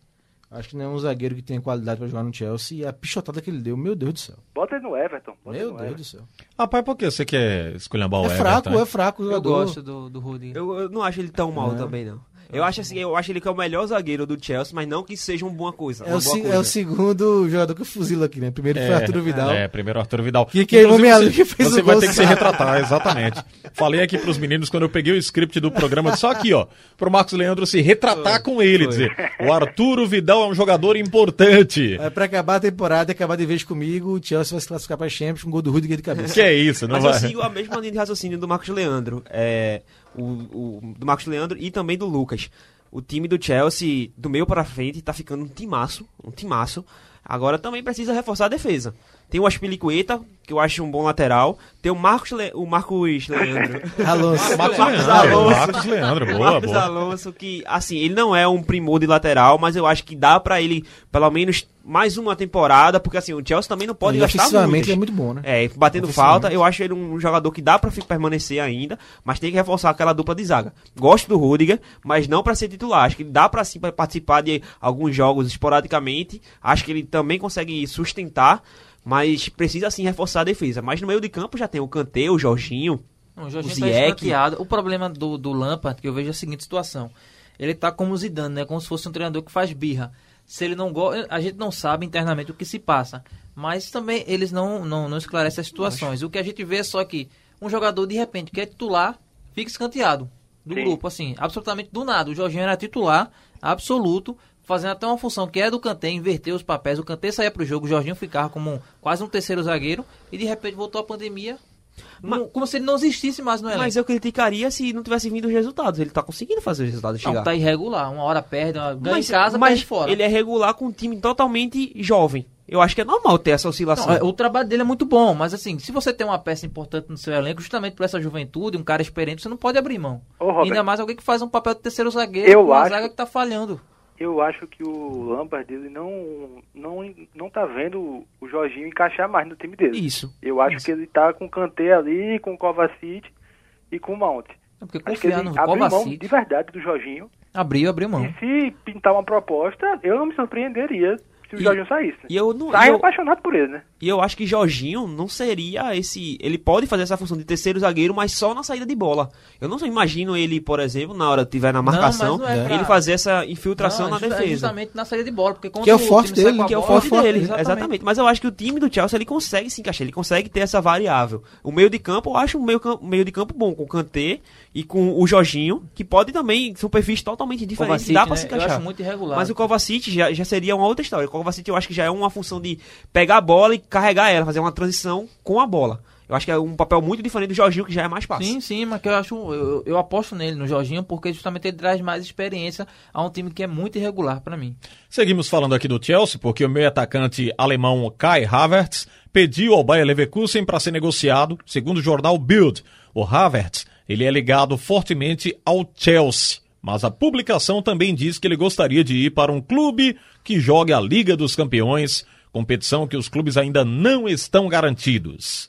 Speaker 2: Acho que não é um zagueiro que tem qualidade pra jogar no Chelsea. E a pichotada que ele deu, meu Deus do céu.
Speaker 5: Bota ele no Everton. Bota
Speaker 2: Meu
Speaker 5: ele no
Speaker 2: Deus
Speaker 5: Everton.
Speaker 2: do céu.
Speaker 1: Rapaz, por que você quer escolhambar o
Speaker 2: É
Speaker 1: Everton?
Speaker 2: fraco, é fraco o
Speaker 4: Eu
Speaker 2: jogador.
Speaker 4: gosto do, do Rudiger.
Speaker 3: Eu, eu não acho ele tão mal
Speaker 2: É.
Speaker 3: também, não. Eu acho assim, eu acho ele que é o melhor zagueiro do Chelsea, mas não que seja uma boa coisa.
Speaker 2: É o,
Speaker 3: boa
Speaker 2: se-
Speaker 3: coisa.
Speaker 2: é o segundo jogador que fuzila aqui, né? Primeiro foi Arturo Vidal.
Speaker 1: É, primeiro Arthur Vidal.
Speaker 2: Que queimou minha
Speaker 1: você,
Speaker 2: língua e fez
Speaker 1: Você
Speaker 2: o
Speaker 1: vai
Speaker 2: gol
Speaker 1: ter que se retratar, exatamente. Falei aqui pros meninos quando eu peguei o script do programa, só aqui, ó, pro Marcos Leandro se retratar com ele, dizer, o Arturo Vidal é um jogador importante.
Speaker 2: É, pra acabar a temporada e acabar de vez comigo, o Chelsea vai se classificar pra Champions com um gol do Rudiger de cabeça.
Speaker 1: Que é isso, não
Speaker 3: Mas
Speaker 1: vai?
Speaker 3: eu sigo a mesma linha de raciocínio do Marcos Leandro. É, o, o- do Marcos Leandro e também do Lucas. O time do Chelsea, do meio para frente, tá ficando um timaço. Um timaço. Agora também precisa reforçar a defesa. Tem o Aspilicueta, que eu acho um bom lateral. Tem o Marcos, Le- o Marcos Leandro.
Speaker 2: Alonso.
Speaker 1: Marcos
Speaker 3: Marcos
Speaker 1: Leandro,
Speaker 3: Alonso.
Speaker 1: Marcos Leandro, boa,
Speaker 3: Marcos
Speaker 1: boa.
Speaker 3: Alonso, que, assim, ele não é um primor de lateral, mas eu acho que dá pra ele, pelo menos, mais uma temporada, porque, assim, o Chelsea também não pode
Speaker 2: E
Speaker 3: gastar
Speaker 2: ele é muito bom, né?
Speaker 3: É, batendo falta, eu acho ele um jogador que dá pra fi- permanecer ainda, mas tem que reforçar aquela dupla de zaga. Gosto do Rudiger, mas não pra ser titular. Acho que dá pra sim pra participar de alguns jogos esporadicamente. Acho que ele também consegue sustentar, mas precisa sim reforçar a defesa. Mas no meio de campo já tem o Kanté, o Jorginho.
Speaker 4: Não, o Jorginho
Speaker 3: O
Speaker 4: tá escanteado. O problema do, do Lampard, que eu vejo é a seguinte situação. Ele tá como o Zidane, né? Como se fosse um treinador que faz birra. Se ele não gosta, a gente não sabe internamente o que se passa. Mas também eles não, não, não esclarecem as situações. O que a gente vê é só que um jogador, de repente, que é titular, fica escanteado do
Speaker 5: Sim.
Speaker 4: grupo, assim, absolutamente do nada. O Jorginho era titular, absoluto, fazendo até uma função que é do Kanté, inverter os papéis. O Kanté saía pro jogo, o Jorginho ficava como um- quase um terceiro zagueiro, e de repente voltou a pandemia, não- como se ele não existisse mais no elenco.
Speaker 3: Mas eu criticaria se não tivesse vindo os resultados. Ele tá conseguindo fazer os resultados chegar.
Speaker 4: Não, tá irregular. Uma hora perde, uma... ganha
Speaker 3: mas,
Speaker 4: em casa,
Speaker 3: mas
Speaker 4: perde fora.
Speaker 3: ele é regular com um time totalmente jovem. Eu acho que é normal ter essa oscilação.
Speaker 4: Não, é, o trabalho dele é muito bom, mas assim, se você tem uma peça importante no seu elenco, justamente por essa juventude, um cara experiente, você não pode abrir mão.
Speaker 5: Ô, Robert.
Speaker 4: Ainda mais alguém que faz um papel de terceiro zagueiro,
Speaker 5: Eu
Speaker 4: com uma
Speaker 5: acho-
Speaker 4: zaga que tá falhando.
Speaker 5: Eu acho que o Lampard ele não, não, não tá vendo o Jorginho encaixar mais no time dele.
Speaker 3: Isso.
Speaker 5: Eu acho que ele tá com o Kanté ali, com o Kovacic e com o Mount.
Speaker 4: É porque confiar
Speaker 5: ele
Speaker 4: no
Speaker 5: abriu mão
Speaker 4: Kovacic,
Speaker 5: de verdade do Jorginho.
Speaker 4: abriu, abriu mão.
Speaker 5: E se pintar uma proposta, eu não me surpreenderia se o
Speaker 3: E-
Speaker 5: Jorginho saísse.
Speaker 3: E eu não.
Speaker 5: Sai
Speaker 3: e eu,
Speaker 5: apaixonado por ele, né?
Speaker 3: e eu acho que Jorginho não seria esse. Ele pode fazer essa função de terceiro zagueiro, mas só na saída de bola. Eu não imagino ele, por exemplo, na hora que tiver na marcação,
Speaker 4: mas não é pra-
Speaker 3: ele fazer essa infiltração
Speaker 4: Não,
Speaker 3: na
Speaker 4: é é
Speaker 3: defesa.
Speaker 4: justamente na saída de bola, porque quando
Speaker 2: Que é o
Speaker 4: time
Speaker 2: forte dele,
Speaker 3: que é o forte dele,
Speaker 4: Exatamente.
Speaker 3: exatamente. Mas eu acho que o time do Chelsea ele consegue se encaixar, ele consegue ter essa variável. O meio de campo, eu acho um meio, meio de campo bom, com o Kanté e com o Jorginho, que pode também, são perfis totalmente diferentes,
Speaker 4: Kovacic,
Speaker 3: dá pra
Speaker 4: né?
Speaker 3: se
Speaker 4: Eu
Speaker 3: encaixar.
Speaker 4: acho muito irregular.
Speaker 3: Mas o Kovacic já, já seria uma outra história. O Kovacic eu acho que já é uma função de pegar a bola e carregar ela, fazer uma transição com a bola. Eu acho que é um papel muito diferente do Jorginho, que já é mais fácil.
Speaker 4: Sim, sim, mas que eu acho. Eu, eu aposto nele, no Jorginho, porque justamente ele traz mais experiência a um time que é muito irregular pra mim.
Speaker 1: Seguimos falando aqui do Chelsea, porque o meio atacante alemão Kai Havertz pediu ao Bayer Leverkusen para ser negociado, segundo o jornal Bild. O Havertz, ele é ligado fortemente ao Chelsea, mas a publicação também diz que ele gostaria de ir para um clube que jogue a Liga dos Campeões, competição que os clubes ainda não estão garantidos.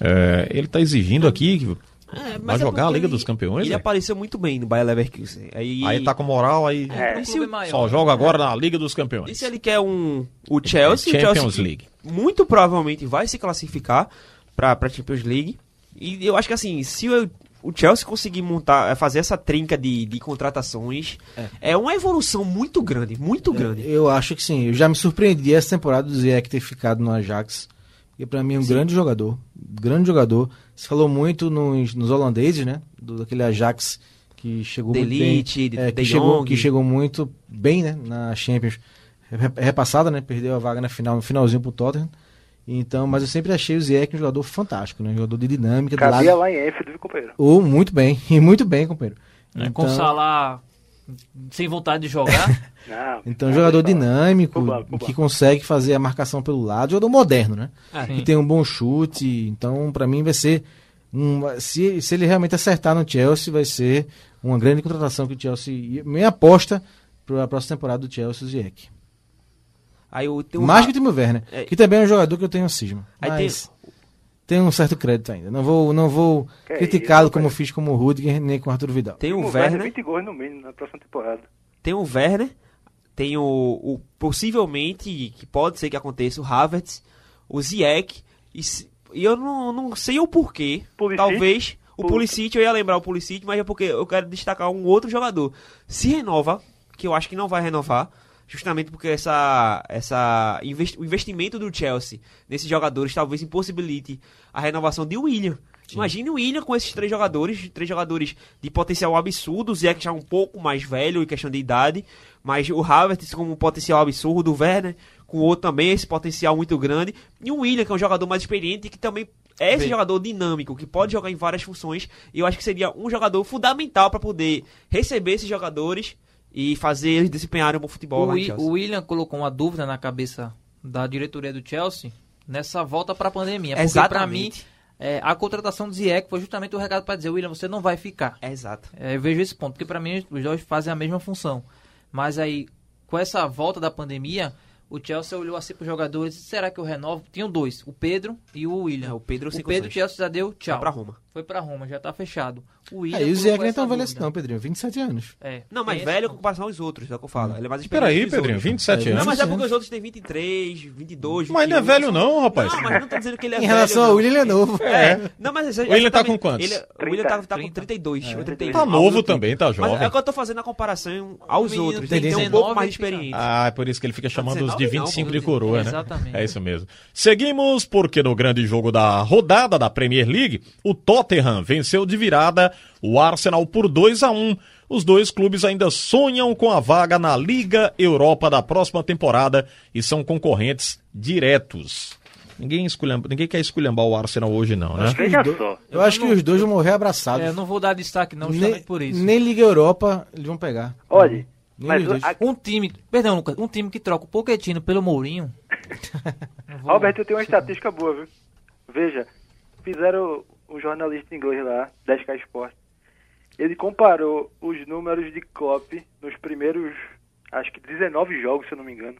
Speaker 1: É, ele está exigindo aqui que
Speaker 3: É,
Speaker 1: vai
Speaker 3: é
Speaker 1: jogar a
Speaker 3: porque
Speaker 1: Liga
Speaker 3: ele-
Speaker 1: dos Campeões.
Speaker 3: Ele
Speaker 1: né?
Speaker 3: apareceu muito bem no Bayer Leverkusen. Aí,
Speaker 1: Aí tá com moral, aí
Speaker 5: É.
Speaker 3: E se
Speaker 4: Clube
Speaker 3: o-
Speaker 4: maior.
Speaker 1: só joga agora na Liga dos Campeões.
Speaker 3: E se ele quer um o Chelsea, o
Speaker 1: Champions
Speaker 3: Chelsea
Speaker 1: League.
Speaker 3: muito provavelmente vai se classificar para para Champions League. E eu acho que assim, se o, o Chelsea conseguir montar, eh, fazer essa trinca de, de contratações, é. uma evolução muito grande, muito grande.
Speaker 2: Eu acho que sim. Eu já me surpreendi essa temporada do Ziyech ter ficado no Ajax. Porque pra mim é um grande jogador. Grande jogador. Se falou muito nos, nos holandeses, né? Do, daquele Ajax que chegou
Speaker 3: De
Speaker 2: muito
Speaker 3: Ligt,
Speaker 2: bem.
Speaker 3: de-
Speaker 2: É, que, chegou, que chegou muito bem, né? Na Champions. Re- Repassada, né? Perdeu a vaga na final, no finalzinho pro Tottenham. Então, mas eu sempre achei o Ziyech um jogador fantástico, né? Um jogador de dinâmica. do
Speaker 5: Cabia
Speaker 2: lado...
Speaker 5: lá em Enfield, companheiro?
Speaker 2: Oh, muito bem. E muito bem, companheiro.
Speaker 4: É, Com o Salah sem vontade de jogar.
Speaker 5: Não,
Speaker 2: Então,
Speaker 5: não,
Speaker 2: jogador dinâmico,
Speaker 5: banco, pro
Speaker 2: que consegue fazer a marcação pelo lado, jogador moderno, né?
Speaker 4: Sim.
Speaker 2: Que tem um bom chute. Então, pra mim, vai ser. Um, se, se ele realmente acertar no Chelsea, vai ser uma grande contratação que o Chelsea. Minha aposta para a próxima temporada do Chelsea, o Ziyech.
Speaker 3: Aí o tem um
Speaker 2: Mais que o Timo Werner,
Speaker 3: É.
Speaker 2: que também é um jogador que eu tenho cisma.
Speaker 3: Aí
Speaker 2: Mas tem... um certo crédito ainda. Não vou, não vou criticá-lo
Speaker 5: isso,
Speaker 2: como fiz como o Rudiger, nem com o Arthur Vidal.
Speaker 3: tem o
Speaker 5: O Werner
Speaker 3: Werner,
Speaker 5: 20 gols no mínimo na próxima temporada.
Speaker 3: tem o Werner, tem o, o- possivelmente, que pode ser que aconteça, o Havertz, o Ziyech, e, e eu não, não sei o porquê.
Speaker 5: Pulisic?
Speaker 3: Talvez o
Speaker 5: Pul-
Speaker 3: Pulisic, eu ia lembrar o Pulisic, mas é porque eu quero destacar um outro jogador. Se renova, que eu acho que não vai renovar, justamente porque essa, essa invest- o investimento do Chelsea nesses jogadores talvez impossibilite a renovação de William. Imagine o William com esses três jogadores, três jogadores de potencial absurdo, o Ziyech já um pouco mais velho em questão de idade, mas o Havertz com um potencial absurdo, o Werner com outro também, esse potencial muito grande, e o William que é um jogador mais experiente que também é esse
Speaker 4: Bem.
Speaker 3: jogador dinâmico, que pode jogar em várias funções, e eu acho que seria um jogador fundamental para poder receber esses jogadores e fazer eles desempenharem um bom futebol.
Speaker 4: O,
Speaker 3: Chelsea.
Speaker 4: o William colocou uma dúvida na cabeça da diretoria do Chelsea nessa volta para a pandemia. Porque para mim,
Speaker 3: Exatamente.
Speaker 4: é, a contratação do Ziyech foi justamente o recado para dizer, William, você não vai ficar.
Speaker 3: Exato.
Speaker 4: É, eu vejo esse ponto, porque para mim os dois fazem a mesma função. Mas aí, com essa volta da pandemia, o Chelsea olhou assim para os jogadores e disse, será que eu renovo? Tinham dois, o Pedro e o William.
Speaker 3: É, o Pedro
Speaker 4: o Pedro, o. Chelsea já deu tchau.
Speaker 3: Vai pra Roma.
Speaker 4: Foi para Roma, já tá fechado. O William
Speaker 2: Aí o
Speaker 4: colocou
Speaker 2: Ziyech nem
Speaker 4: essa
Speaker 2: tão velho assim não, Pedrinho. 27 anos.
Speaker 4: É,
Speaker 3: Não, mas
Speaker 4: tem
Speaker 3: velho
Speaker 4: esse
Speaker 3: com comparação aos outros, é o que eu falo. Ele é mais experiente.
Speaker 1: Peraí, Pedrinho,
Speaker 3: outros.
Speaker 1: 27
Speaker 2: É,
Speaker 1: anos.
Speaker 3: Não, mas é porque os outros têm 23, 22,
Speaker 1: Mas não é
Speaker 3: 21.
Speaker 1: velho não, rapaz.
Speaker 3: Não, mas não tô dizendo que ele é
Speaker 2: Em
Speaker 3: velho.
Speaker 2: relação
Speaker 3: não.
Speaker 2: ao William, ele é novo.
Speaker 3: É. Não, mas
Speaker 1: O William tá com quantos?
Speaker 3: Ele, o William tá, tá com
Speaker 4: 30.
Speaker 3: 32. ou 31.
Speaker 1: Tá novo também, tá
Speaker 3: Mas
Speaker 1: jovem.
Speaker 3: é que eu tô fazendo a comparação aos
Speaker 4: menino
Speaker 3: outros. Ele tem um
Speaker 4: 19
Speaker 3: pouco mais
Speaker 4: e
Speaker 3: experiente.
Speaker 1: Ah, é por isso que ele fica chamando os de
Speaker 3: 19 não,
Speaker 1: 25
Speaker 3: pô.
Speaker 1: de coroa, né?
Speaker 4: Exatamente.
Speaker 1: É isso mesmo. Seguimos porque no grande jogo da rodada da Premier League, o Tottenham venceu de virada o Arsenal por 2 a 1. Os dois clubes ainda sonham com a vaga na Liga Europa da próxima temporada e são concorrentes diretos. Ninguém, esculhamba, ninguém quer esculhambar o Arsenal hoje não, né?
Speaker 5: Veja só.
Speaker 2: Eu acho que os dois vão morrer abraçados.
Speaker 4: É, eu não vou dar destaque não, justamente
Speaker 2: nem,
Speaker 4: por isso.
Speaker 2: nem Liga Europa eles vão pegar.
Speaker 5: Olha,
Speaker 2: Nem
Speaker 5: mas
Speaker 2: dois.
Speaker 5: a-
Speaker 4: Um time, perdão, Lucas, um time que troca o Pochettino pelo Mourinho. eu vou-
Speaker 5: Albert, eu tenho uma estatística boa, viu? Veja, fizeram o jornalista inglês lá, da Sky Sport. Ele comparou os números de Klopp nos primeiros, acho que 19 jogos, se eu não me engano.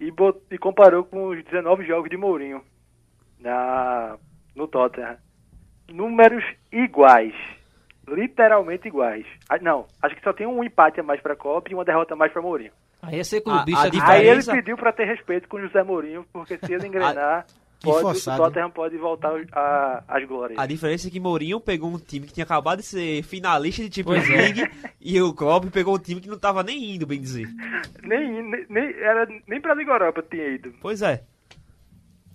Speaker 5: E, bot- e comparou com os 19 jogos de Mourinho na, no Tottenham. Números iguais. Literalmente iguais. Ah, não, acho que só tem um empate a mais para Klopp e uma derrota a mais para Mourinho.
Speaker 4: Aí é ser
Speaker 3: A- a
Speaker 4: de
Speaker 5: Aí ele
Speaker 3: diferença-
Speaker 5: pediu pra ter respeito com o José Mourinho, porque se ele engrenar,
Speaker 2: Que
Speaker 5: pode,
Speaker 2: forçado,
Speaker 5: o Tottenham pode voltar a- às glórias.
Speaker 3: A diferença é que Mourinho pegou um time que tinha acabado de ser finalista de Champions
Speaker 4: Pois é.
Speaker 3: League e o Klopp pegou um time que não tava nem indo, bem dizer.
Speaker 5: Nem, nem, era, nem pra Liga Europa tinha ido.
Speaker 3: Pois é.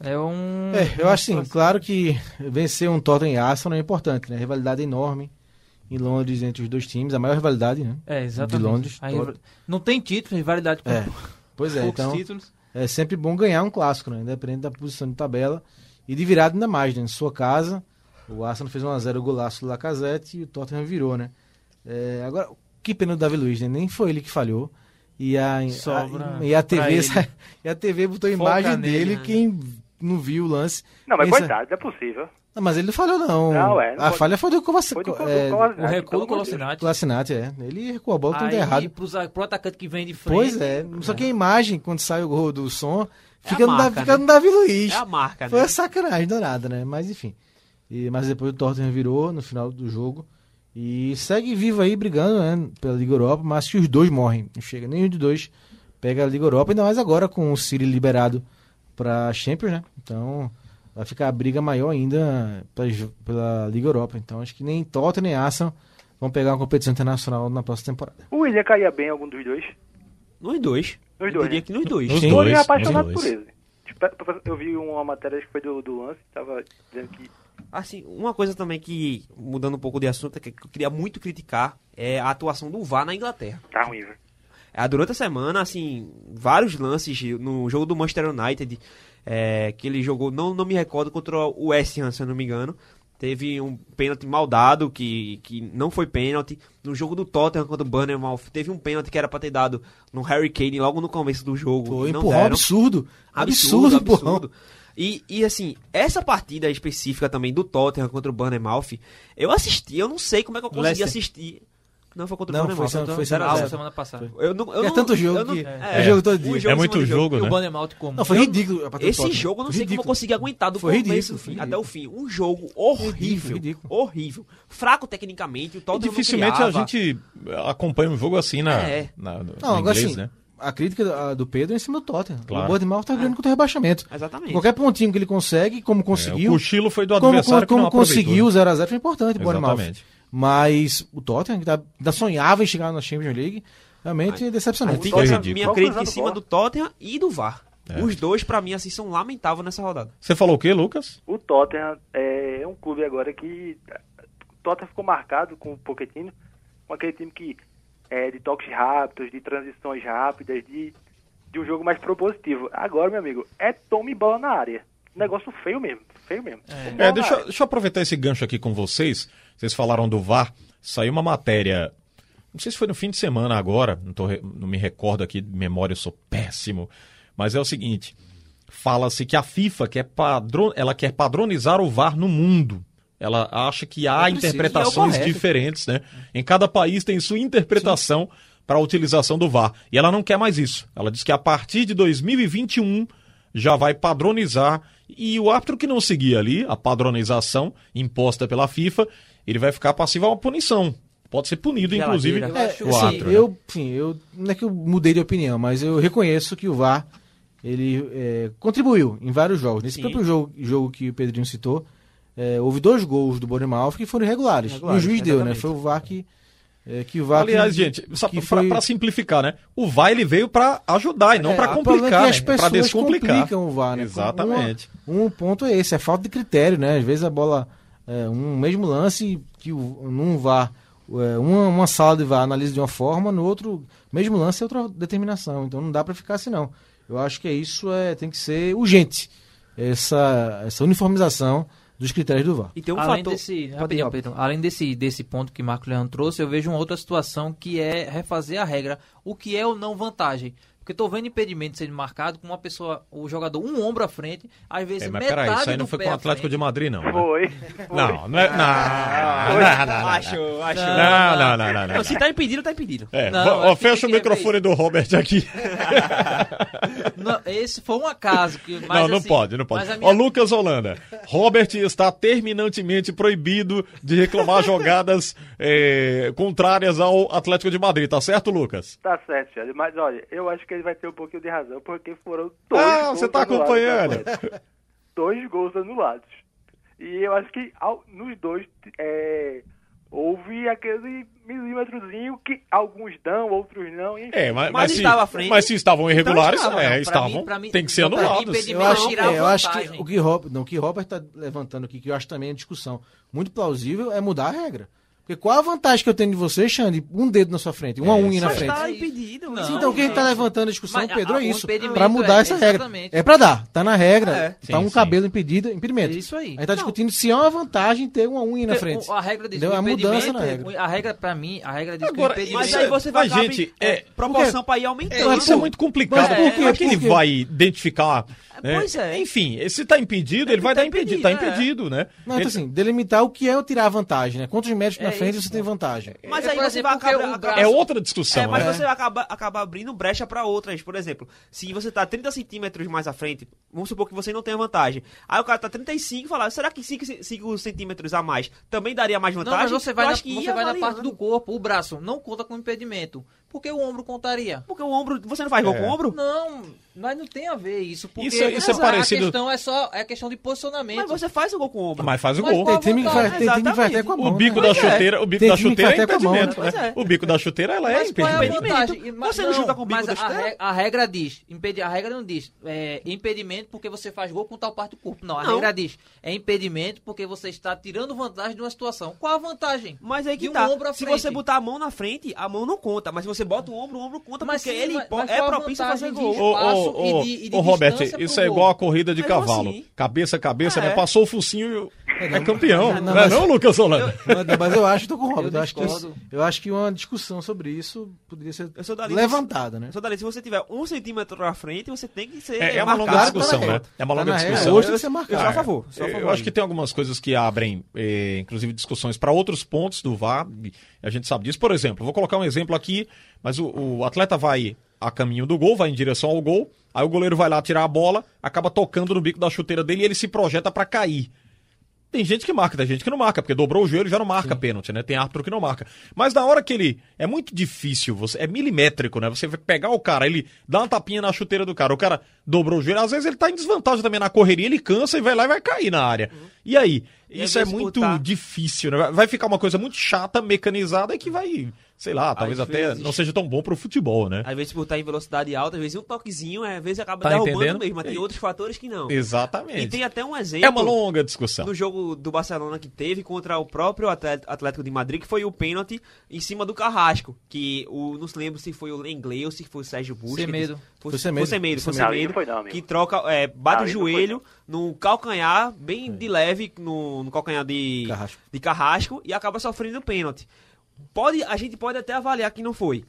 Speaker 4: É um.
Speaker 2: É, eu acho assim, claro que vencer um Tottenham e Arsenal é importante, né? Rivalidade enorme em Londres entre os dois times, a maior rivalidade, né?
Speaker 4: É, exatamente.
Speaker 2: De Londres,
Speaker 4: não tem título, rivalidade com
Speaker 2: É. Pois é,
Speaker 4: poucos
Speaker 2: então
Speaker 4: títulos.
Speaker 2: É sempre bom ganhar um clássico, né? Independente da posição de tabela. E de virada ainda mais, né? Em sua casa, o Arsenal fez 1x0 golaço do Lacazette e o Tottenham virou, né? É, agora, que pena do Davi Luiz, né? Nem foi ele que falhou. E a,
Speaker 4: Sobra
Speaker 2: a, e a TV, e a TV botou a imagem
Speaker 4: nele,
Speaker 2: dele,
Speaker 4: né?
Speaker 2: quem não viu o lance.
Speaker 5: Não, mas
Speaker 2: pensa-
Speaker 5: coitado, é possível.
Speaker 2: Não, mas ele não falhou, não.
Speaker 5: Não, é, não
Speaker 2: a
Speaker 5: pode-
Speaker 2: falha foi do Kovacic.
Speaker 5: Foi do,
Speaker 2: é,
Speaker 4: O recuo do
Speaker 5: de.
Speaker 4: Colocinati.
Speaker 2: Kolasinac, é. Ele recuou a bola, tudo errado.
Speaker 4: pro, za- pro atacante que vem de frente.
Speaker 2: Pois é. Só que a imagem, quando sai o gol do som, fica,
Speaker 3: a
Speaker 2: no,
Speaker 3: marca,
Speaker 2: Davi, fica
Speaker 3: né?
Speaker 2: no Davi Luiz.
Speaker 3: É a marca,
Speaker 2: Foi
Speaker 3: né?
Speaker 2: uma sacanagem danada, né? Mas enfim. E, mas depois o Tottenham virou no final do jogo. E segue vivo aí, brigando né, pela Liga Europa, mas que os dois morrem. Não chega nenhum dos dois pega a Liga Europa, ainda mais agora com o City liberado para Champions, né? Então vai ficar a briga maior ainda pela, pela Liga Europa. Então acho que nem Tottenham nem Arsenal vão pegar uma competição internacional na próxima temporada.
Speaker 5: O William caía bem algum dos dois.
Speaker 3: Nos dois.
Speaker 5: Nos
Speaker 3: Eu
Speaker 5: dois,
Speaker 3: diria
Speaker 5: né?
Speaker 3: que nos dois.
Speaker 1: Nos
Speaker 2: Sim.
Speaker 1: Dois,
Speaker 5: é apaixonado por ele. Tipo, Eu vi uma matéria que foi do, do lance, tava dizendo que
Speaker 3: Assim, uma coisa também que, mudando um pouco de assunto, é que eu queria muito criticar é a atuação do VAR na Inglaterra.
Speaker 5: tá ruim, velho.
Speaker 3: É, durante a semana, assim, vários lances no jogo do Manchester United, é, que ele jogou, não, não me recordo, contra o West Ham, se eu não me engano. Teve um pênalti mal dado, que, que não foi pênalti. No jogo do Tottenham contra o Bournemouth, teve um pênalti que era pra ter dado no Harry Kane logo no começo do jogo.
Speaker 2: Foi
Speaker 3: não
Speaker 2: empurrão absurdo.
Speaker 3: Absurdo,
Speaker 2: Absurdo,
Speaker 3: absurdo. E, e assim, essa partida específica também do Tottenham contra o Bournemouth, eu assisti, eu não sei como é que eu consegui
Speaker 4: Leicester.
Speaker 3: assistir. Não, foi contra o
Speaker 2: Não, foi-
Speaker 3: então,
Speaker 2: foi
Speaker 3: zero a
Speaker 4: Ah,
Speaker 3: zero.
Speaker 4: semana passada.
Speaker 3: Eu não, eu
Speaker 2: É
Speaker 3: não-
Speaker 2: tanto jogo
Speaker 3: eu não-
Speaker 2: que-
Speaker 3: é,
Speaker 2: é jogo todo dia.
Speaker 1: É
Speaker 3: em cima
Speaker 1: muito jogo,
Speaker 4: E
Speaker 1: né?
Speaker 4: o como?
Speaker 2: Não, foi ridículo. pra
Speaker 3: Esse
Speaker 2: Tottenham.
Speaker 3: jogo eu não sei como eu
Speaker 2: ridículo.
Speaker 3: consegui aguentar do
Speaker 2: Foi
Speaker 3: começo
Speaker 2: ridículo,
Speaker 3: fim,
Speaker 2: foi
Speaker 3: até o
Speaker 2: ridículo.
Speaker 3: fim. Um jogo horrível.
Speaker 2: Ridículo, ridículo.
Speaker 3: Horrível. Fraco tecnicamente, o Tottenham não
Speaker 1: dificilmente a gente acompanha um jogo assim na,
Speaker 3: É.
Speaker 1: na- no,
Speaker 2: Não,
Speaker 1: inglês,
Speaker 2: sim,
Speaker 1: né?
Speaker 2: a crítica do- Pedro é em cima do Tottenham.
Speaker 1: Claro.
Speaker 2: O Bournemouth tá ganhando contra o rebaixamento.
Speaker 3: Exatamente.
Speaker 2: Qualquer pontinho que ele consegue, como
Speaker 1: É, o
Speaker 2: conseguiu,
Speaker 1: cochilo foi do
Speaker 2: como,
Speaker 1: adversário
Speaker 2: como
Speaker 1: não aproveitou,
Speaker 2: conseguiu o
Speaker 1: né?
Speaker 2: 0x0 foi importante o Bournemouth.
Speaker 1: Exatamente.
Speaker 2: Mas o Tottenham, que tá- ainda sonhava em chegar na Champions League, realmente é
Speaker 3: Aí
Speaker 2: decepcionante.
Speaker 1: Foi
Speaker 3: essa
Speaker 1: ridículo.
Speaker 3: minha crítica em cima do Tottenham e do VAR.
Speaker 1: É.
Speaker 3: Os dois, pra mim, assim, são lamentáveis nessa rodada.
Speaker 1: Você falou o quê, Lucas?
Speaker 5: O Tottenham é um clube agora que. O Tottenham ficou marcado com o Pochettino, com aquele time que é de toques rápidos, de transições rápidas, de, de um jogo mais propositivo. Agora, meu amigo, é tome bola na área. Negócio feio mesmo, feio mesmo.
Speaker 1: É,
Speaker 5: na
Speaker 1: deixa, eu- deixa eu aproveitar esse gancho aqui com vocês. Vocês falaram do VAR. Saiu uma matéria. Não sei se foi no fim de semana agora. Não, tô não me recordo aqui de memória, eu sou péssimo. Mas é o seguinte: fala-se que a FIFA quer, padron, ela quer padronizar o VAR no mundo. Ela acha que há
Speaker 2: É preciso,
Speaker 1: interpretações
Speaker 2: é
Speaker 1: diferentes, né? Em cada país tem sua interpretação para a utilização do VAR. E ela não quer mais isso. Ela diz que a partir de 2021 já vai padronizar e o árbitro que não seguir ali a padronização imposta pela FIFA, ele vai ficar passivo a uma punição. Pode ser punido, inclusive,
Speaker 4: acho
Speaker 1: o
Speaker 2: assim,
Speaker 1: árbitro. né?
Speaker 2: eu, enfim, eu não é que eu mudei de opinião, mas eu reconheço que o VAR ele é, contribuiu em vários jogos. Nesse
Speaker 3: Sim.
Speaker 2: próprio jogo, jogo que o Pedrinho citou, é, houve dois gols do Bournemouth que foram irregulares.
Speaker 3: Irregulares,
Speaker 2: e o juiz deu, né?
Speaker 3: exatamente.
Speaker 2: Foi o VAR que é, que o VAR
Speaker 1: Aliás,
Speaker 2: que,
Speaker 1: gente, pra,
Speaker 2: foi-
Speaker 1: simplificar, né? O VAR ele veio pra ajudar e não
Speaker 2: É, é
Speaker 1: complicar,
Speaker 2: as
Speaker 1: né? Pra
Speaker 2: pessoas
Speaker 1: descomplicar.
Speaker 2: complicam o VAR, né?
Speaker 1: Exatamente.
Speaker 2: Um, um ponto é esse, é falta de critério, né? Às vezes a bola, é, um mesmo lance que o, num VAR, é, uma, uma sala de VAR analisa de uma forma, no outro, mesmo lance é outra determinação. Então não dá pra ficar assim, não. Eu acho que é isso é, tem que ser urgente, essa, essa uniformização dos critérios do VAR.
Speaker 3: E tem um
Speaker 4: além
Speaker 3: fator...
Speaker 4: desse, rapidinho,
Speaker 3: ir,
Speaker 4: Pedro, além desse, desse ponto que Marco Leandro trouxe, eu vejo uma outra situação que é refazer a regra. O que é ou não vantagem? Porque tô vendo impedimento sendo marcado com uma pessoa, o jogador um ombro à frente, às vezes
Speaker 1: É, mas
Speaker 4: metade
Speaker 1: peraí, isso aí não foi com o Atlético de Madrid, não. né?
Speaker 5: Foi. foi.
Speaker 1: Não, não é. Não, não, não, não.
Speaker 3: Acho, acho.
Speaker 1: Não, não, não, não, não.
Speaker 3: Não, se tá impedido, tá impedido.
Speaker 1: É,
Speaker 4: Não,
Speaker 1: ó, fecha o microfone do Robert aqui.
Speaker 4: Não, esse foi um acaso. Que, mas,
Speaker 1: não, não
Speaker 4: assim,
Speaker 1: pode, não pode. Ó,
Speaker 4: minha-
Speaker 1: Lucas Holanda, Robert está terminantemente proibido de reclamar jogadas eh, contrárias ao Atlético de Madrid, tá certo, Lucas?
Speaker 5: Tá certo, Charlie. Mas olha, eu acho que ele vai ter um pouquinho de razão, porque foram dois
Speaker 1: Ah,
Speaker 5: gols
Speaker 1: você tá acompanhando.
Speaker 5: Dois gols anulados. E eu acho que ao- nos dois é, houve aquele milímetrozinho que alguns dão, outros não. Enfim.
Speaker 1: É, mas,
Speaker 3: Mas
Speaker 1: mas, se,
Speaker 3: estava à frente.
Speaker 1: mas se estavam irregulares,
Speaker 3: estava,
Speaker 1: é,
Speaker 4: pra
Speaker 1: estavam,
Speaker 4: mim- pra mim-
Speaker 1: tem que ser anulados.
Speaker 2: Eu acho, é, eu acho que o que, Rob, não, o que Robert está levantando aqui, que eu acho também é discussão muito plausível, é mudar a regra. Porque qual a vantagem que eu tenho de você, Xande? Um dedo na sua frente, uma
Speaker 1: É,
Speaker 2: unha na
Speaker 3: Mas
Speaker 2: frente.
Speaker 3: tá impedido.
Speaker 4: Não,
Speaker 2: Sim, então quem está levantando a discussão,
Speaker 4: Mas,
Speaker 2: Pedro, é isso. Pra mudar
Speaker 4: é-
Speaker 2: essa regra.
Speaker 4: exatamente.
Speaker 2: É pra dar, tá na regra.
Speaker 3: É.
Speaker 2: tá
Speaker 1: Sim,
Speaker 2: um
Speaker 1: sim.
Speaker 2: cabelo impedido, impedimento.
Speaker 4: É isso aí.
Speaker 2: A gente tá
Speaker 4: Não.
Speaker 2: discutindo se é uma vantagem ter uma unha na frente.
Speaker 4: A regra diz
Speaker 2: Entendeu?
Speaker 4: que
Speaker 2: É a mudança na regra.
Speaker 4: A regra, pra mim, a regra diz
Speaker 1: Agora,
Speaker 4: que o impedimento...
Speaker 3: Mas
Speaker 1: Isso
Speaker 3: aí
Speaker 1: é-
Speaker 3: você vai
Speaker 1: gente,
Speaker 3: é,
Speaker 1: é-
Speaker 3: proporção pra ir aumentando.
Speaker 1: É, isso é muito complicado.
Speaker 2: Mas
Speaker 1: Como
Speaker 2: por quê?
Speaker 1: é que ele vai identificar? Né?
Speaker 3: Pois é.
Speaker 1: Enfim, se tá impedido, ele vai
Speaker 3: tá
Speaker 1: dar impedido. Tá
Speaker 3: impedido, é.
Speaker 1: impedido, né?
Speaker 2: Não,
Speaker 1: Ele-
Speaker 2: então assim, delimitar o que é tirar a vantagem, né? Quantos metros na
Speaker 4: É
Speaker 2: frente
Speaker 4: isso.
Speaker 2: você tem vantagem?
Speaker 3: Mas
Speaker 4: É,
Speaker 3: aí você vai acabar... acabar-
Speaker 1: é outra discussão,
Speaker 3: É, mas
Speaker 1: né?
Speaker 3: você acaba, acaba abrindo brecha pra outras. Por exemplo, se você tá 30 centímetros mais à frente, vamos supor que você não tenha vantagem. Aí o cara tá 35 e fala, será que 5, centímetros a mais também daria mais
Speaker 4: Não,
Speaker 3: vantagem?
Speaker 4: mas você vai, na,
Speaker 3: acho que
Speaker 4: você
Speaker 3: ia
Speaker 4: vai na parte do corpo, o braço não conta com impedimento. Porque o ombro contaria.
Speaker 3: Porque o ombro... Você não faz gol
Speaker 1: É.
Speaker 3: com o ombro?
Speaker 4: Não, mas não tem a ver isso. Porque
Speaker 1: Isso é- isso é
Speaker 4: a-
Speaker 1: parecido-
Speaker 4: A questão é só é questão de posicionamento.
Speaker 3: Mas você faz o gol com o ombro.
Speaker 1: Mas faz o
Speaker 4: Mas
Speaker 1: gol.
Speaker 2: Tem time que faz, tem time que faz até com a mão.
Speaker 1: O bico
Speaker 2: né?
Speaker 1: da
Speaker 3: é.
Speaker 1: chuteira, o bico
Speaker 2: Tem
Speaker 1: da
Speaker 2: que
Speaker 1: chuteira é
Speaker 2: faz mão,
Speaker 1: impedimento.
Speaker 3: né?
Speaker 1: né? O bico da chuteira ela é
Speaker 4: Mas é
Speaker 1: impedimento.
Speaker 4: Mas
Speaker 3: Você não chuta com o bico
Speaker 4: mas
Speaker 3: da
Speaker 4: a,
Speaker 3: chuteira?
Speaker 4: a regra diz, impedi, a regra não diz é, impedimento porque você faz gol com tal parte do corpo. Não, a
Speaker 3: Não.
Speaker 4: regra diz é impedimento porque você está tirando vantagem de uma situação. Qual a vantagem?
Speaker 3: Mas aí que tá. Se você botar a mão na frente, a mão não conta. Mas se você bota o ombro, o ombro conta
Speaker 4: Mas
Speaker 3: porque
Speaker 4: sim,
Speaker 3: ele
Speaker 4: mas-
Speaker 3: é propício a fazer gol.
Speaker 1: Ô, ô, ô,
Speaker 4: de- de
Speaker 1: ô, Robert,
Speaker 4: distância pro
Speaker 1: isso é igual a corrida de cavalo.
Speaker 3: assim.
Speaker 1: Cabeça a cabeça,
Speaker 3: É.
Speaker 1: né? Passou o focinho É campeão.
Speaker 2: Não,
Speaker 1: Não,
Speaker 2: mas-
Speaker 1: é não, Lucas Holanda?
Speaker 2: Mas, não, mas eu acho, tô com o Robert,
Speaker 4: Eu
Speaker 2: eu, acho que, eu acho que uma discussão sobre isso poderia ser
Speaker 3: Eu sou da linha-
Speaker 2: levantada, né?
Speaker 3: Eu sou dali, se você tiver um centímetro à frente, você tem que ser
Speaker 1: É, é uma longa discussão,
Speaker 2: tá
Speaker 1: né? É uma
Speaker 2: Tá
Speaker 1: longa
Speaker 2: regra.
Speaker 1: discussão.
Speaker 2: Hoje tem
Speaker 3: Eu,
Speaker 2: que ser
Speaker 3: eu
Speaker 2: marcado.
Speaker 3: a favor. A favor
Speaker 1: Eu acho que tem algumas coisas que abrem, eh, inclusive, discussões para outros pontos do VAR. A gente sabe disso. Por exemplo, vou colocar um exemplo aqui, mas o, o atleta vai a caminho do gol, vai em direção ao gol, aí o goleiro vai lá tirar a bola, acaba tocando no bico da chuteira dele e ele se projeta para cair. Tem gente que marca, tem gente que não marca, porque dobrou o joelho já não marca pênalti, né? Tem árbitro que não marca. Mas na hora que ele. É muito difícil, você é milimétrico, né? Você vai pegar o cara, ele dá uma tapinha na chuteira do cara, o cara dobrou o joelho, às vezes ele tá em desvantagem também na correria, ele cansa e vai lá e vai cair na área. E aí?
Speaker 3: E
Speaker 1: Isso é
Speaker 3: vai
Speaker 1: muito
Speaker 3: disputar.
Speaker 1: difícil, né? Vai ficar uma coisa muito chata, mecanizada e que vai, sei lá, talvez até
Speaker 3: vezes-
Speaker 1: não seja tão bom pro futebol, né?
Speaker 3: Às vezes por estar em velocidade alta, às vezes um toquezinho, às vezes acaba
Speaker 1: Tá
Speaker 3: derrubando
Speaker 1: entendendo?
Speaker 3: mesmo, mas tem outros fatores que não.
Speaker 1: Exatamente.
Speaker 3: E tem até um exemplo.
Speaker 1: É uma longa discussão.
Speaker 3: no jogo do Barcelona que teve contra o próprio Atlético de Madrid, que foi o pênalti em cima do Carrasco, que o, não se lembro se foi o Lenglet ou se foi o Sérgio Busquets.
Speaker 4: Semedo.
Speaker 3: Foi,
Speaker 2: Foi
Speaker 3: foi
Speaker 2: Semedo.
Speaker 3: Foi
Speaker 5: ali
Speaker 3: Semedo,
Speaker 5: não foi não,
Speaker 3: que troca, é, bate
Speaker 5: Não,
Speaker 3: o
Speaker 5: foi
Speaker 3: joelho no calcanhar, bem de leve, no, no calcanhar de
Speaker 2: Carrasco.
Speaker 3: de Carrasco e acaba sofrendo o pênalti. Pode, a gente pode até avaliar que não foi,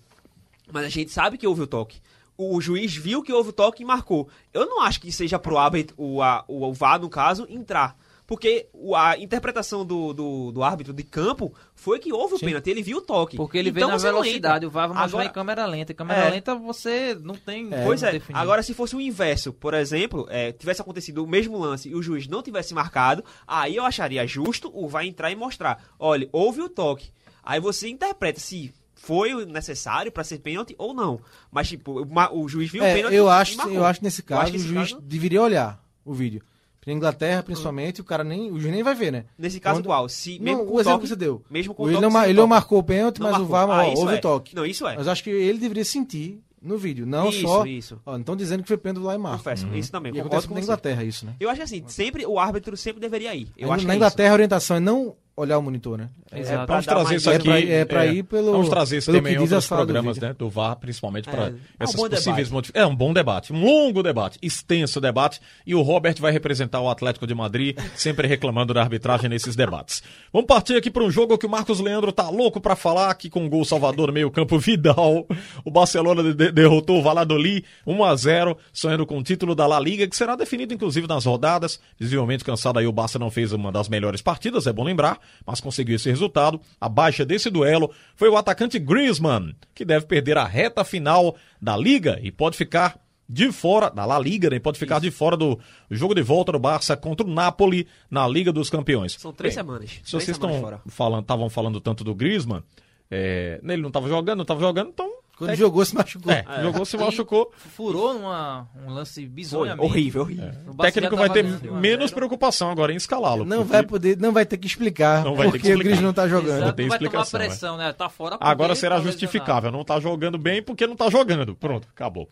Speaker 3: mas a gente sabe que houve o toque. O juiz viu que houve o toque e marcou. Eu não acho que seja pro árbitro, o, a, o, o VAR, no caso, entrar. Porque a interpretação do, do, do árbitro de campo foi que houve o pênalti, ele viu o toque.
Speaker 4: Porque ele
Speaker 3: Então
Speaker 4: vê na velocidade, o VAR vai mostrar
Speaker 3: Agora-
Speaker 4: em câmera lenta. Em câmera
Speaker 3: É.
Speaker 4: lenta você não tem.
Speaker 3: Pois
Speaker 4: como
Speaker 3: é,
Speaker 4: definir.
Speaker 3: agora se fosse o inverso, por exemplo, é, tivesse acontecido o mesmo lance e o juiz não tivesse marcado, aí eu acharia justo o vai entrar e mostrar. Olha, houve o toque. Aí você interpreta se foi o necessário pra ser pênalti ou não. Mas, tipo, o, o juiz viu o
Speaker 2: É,
Speaker 3: pênalti
Speaker 2: eu
Speaker 3: e
Speaker 2: acho, eu acho que nesse caso
Speaker 3: que
Speaker 2: o juiz
Speaker 3: caso-
Speaker 2: deveria olhar o vídeo. Na Inglaterra, principalmente, o cara nem. O juiz nem vai ver, né?
Speaker 3: Nesse caso
Speaker 2: Quando-
Speaker 3: qual? Se
Speaker 2: Não,
Speaker 3: mesmo
Speaker 2: o
Speaker 3: com o
Speaker 2: exemplo
Speaker 3: toque,
Speaker 2: que você deu.
Speaker 3: Mesmo com o
Speaker 2: ele não, ele não marcou o pênalti,
Speaker 3: Não
Speaker 2: mas
Speaker 3: marcou.
Speaker 2: o VAR
Speaker 3: Ah, isso
Speaker 2: houve
Speaker 3: é.
Speaker 2: o toque.
Speaker 3: Não, isso é.
Speaker 2: Mas eu acho que ele deveria sentir no vídeo, não
Speaker 3: Isso,
Speaker 2: só.
Speaker 3: isso.
Speaker 2: Ó, não estão dizendo que foi pênalti lá em Marco.
Speaker 3: Confesso, isso também,
Speaker 2: E acontece
Speaker 3: com
Speaker 2: na. Inglaterra isso, né?
Speaker 3: Eu acho assim, sempre o árbitro sempre deveria ir. Eu
Speaker 2: Aí
Speaker 3: acho
Speaker 2: na
Speaker 3: é
Speaker 2: Inglaterra a orientação é não olhar o monitor, né?
Speaker 4: Exato.
Speaker 3: pra
Speaker 1: Vamos
Speaker 3: dar
Speaker 1: trazer isso
Speaker 2: é
Speaker 1: aqui.
Speaker 2: é pra ir pelo-
Speaker 1: Vamos trazer tema
Speaker 2: que
Speaker 1: em outros
Speaker 2: do
Speaker 1: programas
Speaker 2: vídeo.
Speaker 1: né, do VAR, principalmente
Speaker 3: É,
Speaker 1: para
Speaker 3: é um
Speaker 1: essas
Speaker 3: bom
Speaker 1: possíveis
Speaker 3: debate.
Speaker 1: modificações. É um bom debate, um longo debate, extenso debate. E o Robert vai representar o Atlético de Madrid, sempre reclamando da arbitragem nesses debates. Vamos partir aqui para um jogo que o Marcos Leandro tá louco para falar, aqui com o gol Salvador meio-campo Vidal. O Barcelona de- derrotou o Valladolid 1 a 0 sonhando com o título da La Liga, que será definido inclusive nas rodadas. Visivelmente cansado aí, o Barça não fez uma das melhores partidas, é bom lembrar, mas conseguiu esse resultado. A baixa desse duelo foi o atacante Griezmann, que deve perder a reta final da Liga e pode ficar de fora da La Liga, né? Pode ficar de fora do jogo de volta do Barça contra o Napoli na Liga dos Campeões.
Speaker 3: São três
Speaker 1: Bem,
Speaker 3: semanas.
Speaker 1: Se
Speaker 3: Três
Speaker 1: vocês
Speaker 3: semanas
Speaker 1: estão
Speaker 3: fora.
Speaker 1: falando, estavam falando tanto do Griezmann, é, ele não estava jogando, não estava jogando, então
Speaker 2: Quando
Speaker 1: é,
Speaker 2: jogou, se machucou.
Speaker 1: é, jogou, se machucou.
Speaker 4: Furou numa, um lance
Speaker 3: Foi
Speaker 4: bizonhamente.
Speaker 3: horrível, horrível.
Speaker 4: O
Speaker 1: O técnico vai ter
Speaker 4: ganhando de 1 a
Speaker 1: menos
Speaker 4: 0.
Speaker 1: preocupação agora em escalá-lo.
Speaker 2: Não
Speaker 1: porque
Speaker 2: vai poder, não vai ter que explicar
Speaker 1: Não vai ter que
Speaker 2: porque o
Speaker 1: explicar.
Speaker 2: Gris não tá jogando.
Speaker 4: Exato,
Speaker 1: tem
Speaker 4: não vai tomar
Speaker 1: explicação,
Speaker 4: pressão, né? Tá fora porque
Speaker 1: Agora será
Speaker 4: tá
Speaker 1: justificável. Não tá jogando bem porque não tá jogando. Pronto, acabou.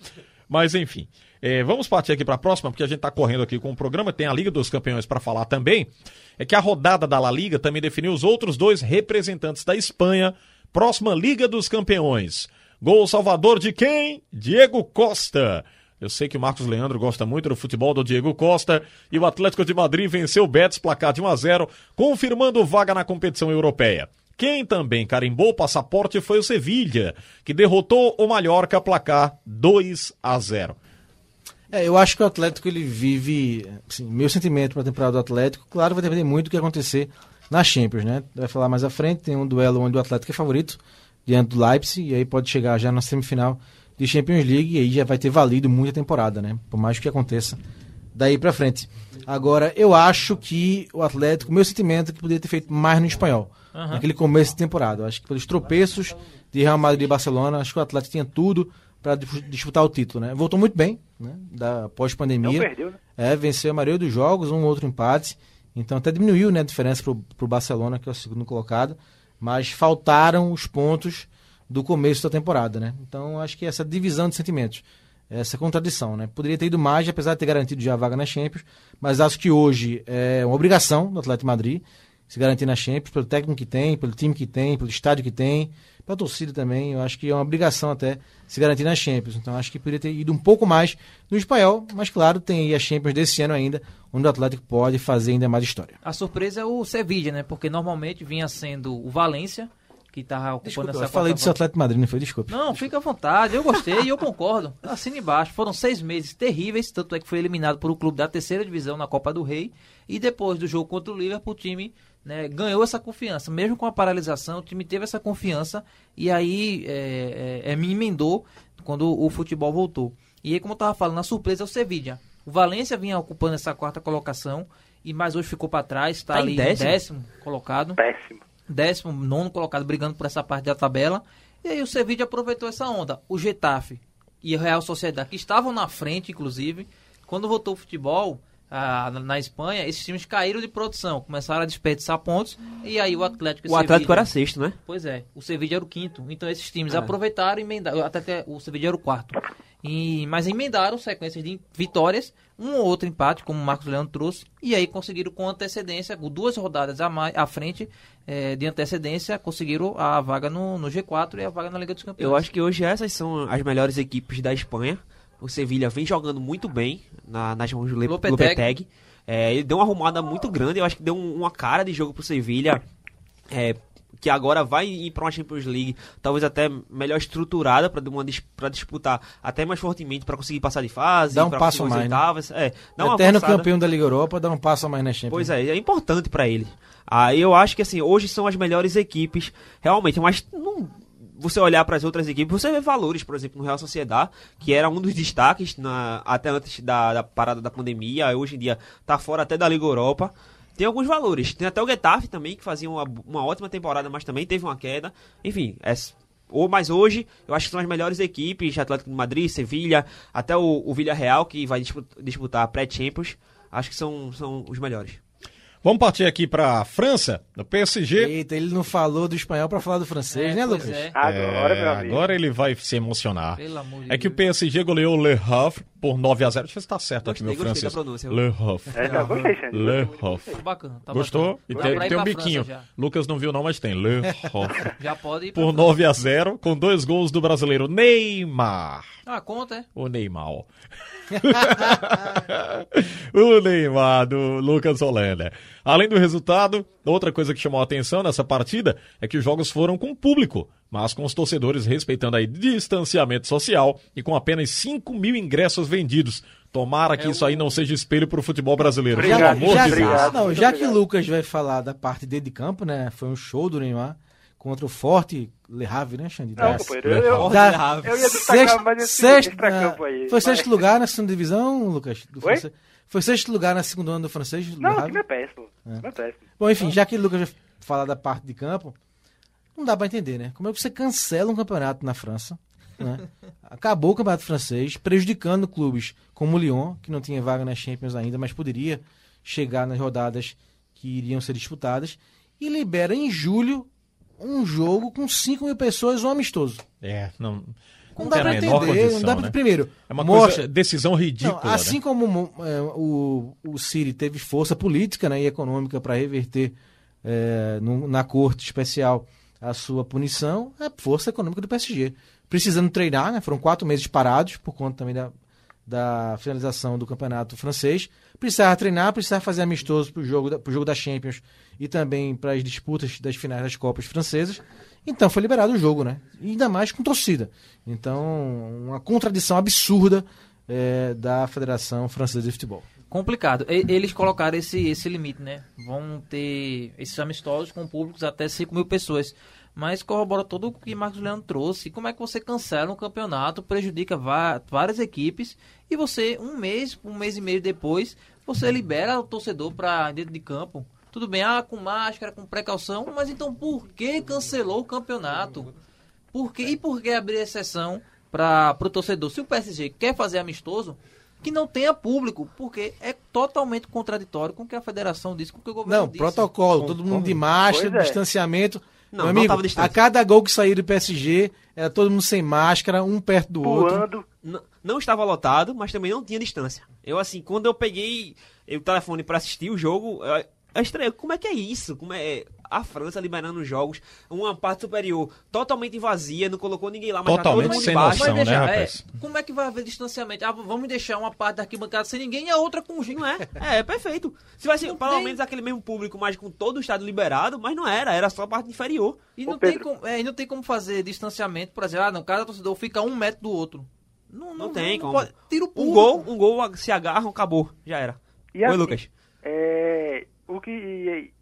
Speaker 1: Mas enfim. é, vamos partir aqui para a próxima, porque a gente tá correndo aqui com o programa. Tem a Liga dos Campeões para falar também. É que a rodada da La Liga também definiu os outros dois representantes da Espanha. Próxima Liga dos Campeões. Gol salvador de quem? Diego Costa. Eu sei que o Marcos Leandro gosta muito do futebol do Diego Costa e o Atlético de Madrid venceu o Betis placar de 1 a 0, confirmando vaga na competição europeia. Quem também carimbou o passaporte foi o Sevilha, que derrotou o Mallorca placar 2 a 0.
Speaker 2: É, eu acho que o Atlético ele vive. Assim, meu sentimento para a temporada do Atlético, claro, vai depender muito do que acontecer na Champions, né? Vai falar mais à frente, tem um duelo onde o Atlético é favorito, diante do Leipzig, e aí pode chegar já na semifinal de Champions League, e aí já vai ter valido muita temporada, né? Por mais que aconteça daí para frente. Agora, eu acho que o Atlético, meu sentimento é que poderia ter feito mais no espanhol, naquele começo de temporada. Eu acho que pelos tropeços de Real Madrid e Barcelona, acho que o Atlético tinha tudo para disputar o título, né? Voltou muito bem, né? Da pós-pandemia.
Speaker 5: perdeu, né?
Speaker 2: É, venceu a maioria dos jogos, um outro empate. Então até diminuiu né, a diferença pro, pro Barcelona, que é o segundo colocado. Mas faltaram os pontos do começo da temporada, né? Então acho que essa divisão de sentimentos, essa contradição, né? Poderia ter ido mais, apesar de ter garantido já a vaga na Champions, mas acho que hoje é uma obrigação do Atlético Madrid se garantir na Champions, pelo técnico que tem, pelo time que tem, pelo estádio que tem, pela torcida também. Eu acho que é uma obrigação até se garantir na Champions. Então acho que poderia ter ido um pouco mais no espanhol, mas claro, tem aí a Champions desse ano ainda, onde o Atlético pode fazer ainda mais história.
Speaker 4: A surpresa é o Sevilla, né? Porque normalmente vinha sendo o Valência, que tava ocupando
Speaker 2: Desculpa,
Speaker 4: essa
Speaker 2: eu falei do seu Atlético de Madrid, não foi? Desculpa.
Speaker 4: Não, fica à vontade, eu gostei e eu concordo. Assina embaixo. Foram seis meses terríveis, tanto é que foi eliminado por um clube da terceira divisão na Copa do Rei. E depois do jogo contra o Liverpool, o time né, ganhou essa confiança. Mesmo com a paralisação, o time teve essa confiança e aí é, é, é, me emendou quando o futebol voltou. E aí, como eu estava falando, a surpresa é o Sevilla. O Valência vinha ocupando essa quarta colocação, e mais hoje ficou para trás, está
Speaker 3: Tá em
Speaker 4: ali em
Speaker 3: décimo?
Speaker 4: décimo colocado
Speaker 5: Péssimo.
Speaker 4: décimo nono colocado brigando por essa parte da tabela. E aí o Sevilla aproveitou essa onda. O Getafe e o Real Sociedade, que estavam na frente, inclusive, quando voltou o futebol ah, na- Espanha, esses times caíram de produção, começaram a desperdiçar pontos, e aí o Atlético
Speaker 3: O Atlético
Speaker 4: Sevilla-
Speaker 3: era sexto, né?
Speaker 4: Pois é, o Sevilla era o quinto. Então esses times
Speaker 3: É.
Speaker 4: aproveitaram e emendaram. Até que o Sevilla era o quarto. E, mas emendaram sequências de vitórias, um ou outro empate, como o Marcos Leandro trouxe, e aí conseguiram com antecedência, com duas rodadas a mais, à frente eh, de antecedência, conseguiram a vaga no, no G4 e a vaga na Liga dos Campeões.
Speaker 3: Eu acho que hoje essas são as melhores equipes da Espanha. O Sevilha vem jogando muito bem na, nas mãos do Le-
Speaker 4: Lopetegui.
Speaker 3: Lopetegui. É, ele deu uma arrumada muito grande, eu acho que deu um- uma cara de jogo pro Sevilha. É, que agora vai ir para uma Champions League, talvez até melhor estruturada para para disputar até mais fortemente para conseguir passar de fase,
Speaker 2: Dá um
Speaker 3: pra
Speaker 2: passo mais, né?
Speaker 3: é, dá uma
Speaker 2: Eterno
Speaker 3: avançada.
Speaker 2: campeão da Liga Europa, dá um passo a mais na Champions.
Speaker 3: Pois é, é importante pra ele. Aí eu acho que assim, hoje são as melhores equipes, realmente, mas não você olhar para as outras equipes, você vê valores, por exemplo, no Real Sociedad, que era um dos destaques na, até antes da, da parada da pandemia, hoje em dia tá fora até da Liga Europa. Tem alguns valores. Tem até o Getafe também, que fazia uma, uma ótima temporada, mas também teve uma queda. Enfim, é, ou, mas hoje eu acho que são as melhores equipes, Atlético de Madrid, Sevilha, até o, o Villarreal, que vai disputar, disputar a pré-Champions. Acho que são, são os melhores.
Speaker 1: Vamos partir aqui para França, do PSG.
Speaker 2: Eita, ele não falou do espanhol pra falar do francês,
Speaker 4: É,
Speaker 2: né, Lucas?
Speaker 4: é.
Speaker 5: Agora,
Speaker 1: É,
Speaker 5: meu amigo.
Speaker 1: agora ele vai se emocionar.
Speaker 4: Pelo amor de
Speaker 1: É que o
Speaker 4: Deus.
Speaker 1: PSG goleou o Le Havre por 9 a 0 Deixa eu ver se tá certo aqui,
Speaker 3: Gostei,
Speaker 1: meu
Speaker 3: gostei da
Speaker 1: francês. Le Havre.
Speaker 5: É, não, gostei, Xande.
Speaker 1: Le.
Speaker 4: Tá bacana. Tá
Speaker 1: Gostou?
Speaker 4: bacana.
Speaker 1: E tem, tem um biquinho. Lucas não viu não, mas tem. Le Havre.
Speaker 4: Já. já pode ir pra
Speaker 1: Por
Speaker 4: França.
Speaker 1: 9 a 0 com dois gols do brasileiro Neymar.
Speaker 4: Ah, conta, é?
Speaker 1: O Neymar. o Neymar do Lucas Holanda. Além do resultado, outra coisa que chamou a atenção nessa partida é que os jogos foram com público, mas com os torcedores respeitando aí distanciamento social e com apenas 5 mil ingressos vendidos. Tomara que isso aí não seja espelho para o futebol brasileiro.
Speaker 5: Obrigado,
Speaker 2: já,
Speaker 1: Pelo amor
Speaker 2: já,
Speaker 1: de Deus.
Speaker 5: obrigado.
Speaker 2: não, já que
Speaker 5: obrigado.
Speaker 2: o Lucas vai falar da parte dele de campo, né? Foi um show do Neymar contra o forte Le Havre, né, Xande?
Speaker 5: Não,
Speaker 2: Da-
Speaker 5: companheiro, eu, eu,
Speaker 2: da-
Speaker 5: eu ia destacar
Speaker 2: sexto,
Speaker 5: mais esse
Speaker 2: sexto, na-
Speaker 5: aí.
Speaker 2: Foi sexto
Speaker 5: mas-
Speaker 2: lugar na segunda divisão, Lucas? Do
Speaker 5: Oi?
Speaker 2: francês? Foi sexto lugar na segunda ano do francês?
Speaker 5: Não, o
Speaker 2: Havre?
Speaker 5: time é péssimo. É péssimo.
Speaker 2: Bom, enfim, já que o Lucas vai falar da parte de campo, não dá pra entender, né? Como é que você cancela um campeonato na França? né? Acabou o campeonato francês, prejudicando clubes como o Lyon, que não tinha vaga nas Champions ainda, mas poderia chegar nas rodadas que iriam ser disputadas, e libera em julho um jogo com 5 mil pessoas, um amistoso.
Speaker 1: É, não,
Speaker 2: Não, dá
Speaker 1: tem a
Speaker 2: pra
Speaker 1: menor
Speaker 2: entender,
Speaker 1: condição,
Speaker 2: não dá pra...
Speaker 1: né?
Speaker 2: Primeiro,
Speaker 1: É uma
Speaker 2: mostra,
Speaker 1: coisa, decisão ridícula,
Speaker 2: não, assim
Speaker 1: né?
Speaker 2: como mo- é, o, o City teve força política né, e econômica para reverter é, no- na corte especial a sua punição, é a força econômica do PSG. Precisando treinar, né, foram quatro meses parados por conta também da, da finalização do campeonato francês. Precisava treinar, precisava fazer amistoso para o jogo, da- jogo da Champions e também para as disputas das finais das Copas francesas. Então foi liberado o jogo, né? Ainda mais com torcida. Então, uma contradição absurda é, da Federação Francesa de Futebol.
Speaker 4: complicado. Eles colocaram esse, esse limite, né? Vão ter esses amistosos com públicos até 5 mil pessoas. Mas corrobora todo o que Marcos Leandro trouxe. Como é que você cancela um campeonato, prejudica várias equipes e você, um mês, um mês e meio depois, você libera o torcedor para dentro de campo. Tudo bem, ah, com máscara, com precaução, mas então por que cancelou o campeonato? Por que, e por que abrir exceção para o torcedor? Se o PSG quer fazer amistoso, que não tenha público, porque é totalmente contraditório com o que a federação disse, com o que o governo
Speaker 2: Não,
Speaker 4: disse.
Speaker 2: protocolo, todo mundo de máscara,
Speaker 5: é.
Speaker 2: distanciamento.
Speaker 3: Não,
Speaker 2: Meu
Speaker 3: não
Speaker 2: amigo,
Speaker 3: distante.
Speaker 2: a cada gol que saía do PSG, era todo mundo sem máscara, um perto do outro.
Speaker 5: Pulando.
Speaker 3: N- não estava lotado, mas também não tinha distância. Eu, assim, quando eu peguei o telefone para assistir o jogo, eu, é estranho. Como é que é isso? Como é a França liberando os jogos, uma parte superior totalmente vazia, não colocou ninguém lá, mas tá todo
Speaker 1: Totalmente
Speaker 3: mundo
Speaker 1: sem
Speaker 3: embaixo.
Speaker 1: noção,
Speaker 4: Mas
Speaker 1: né, rapaz?
Speaker 4: é, como é que vai haver distanciamento? Ah, vamos deixar uma parte da arquibancada sem ninguém e a outra com gente.
Speaker 3: Não é? É, é perfeito. Se vai ser pelo
Speaker 4: tem-
Speaker 3: menos aquele mesmo público, mas com todo o estado liberado, mas não era, era só a parte inferior.
Speaker 4: E
Speaker 5: Ô,
Speaker 4: não, tem como, é, não tem como fazer distanciamento, por exemplo, ah, não, cada torcedor fica a um metro do outro. Não,
Speaker 3: Não tem como.
Speaker 4: pode- tira o
Speaker 3: Um
Speaker 4: pulo.
Speaker 3: gol, um gol se agarram, acabou. Já era.
Speaker 5: E
Speaker 3: Oi,
Speaker 5: assim,
Speaker 3: Lucas.
Speaker 5: É, o que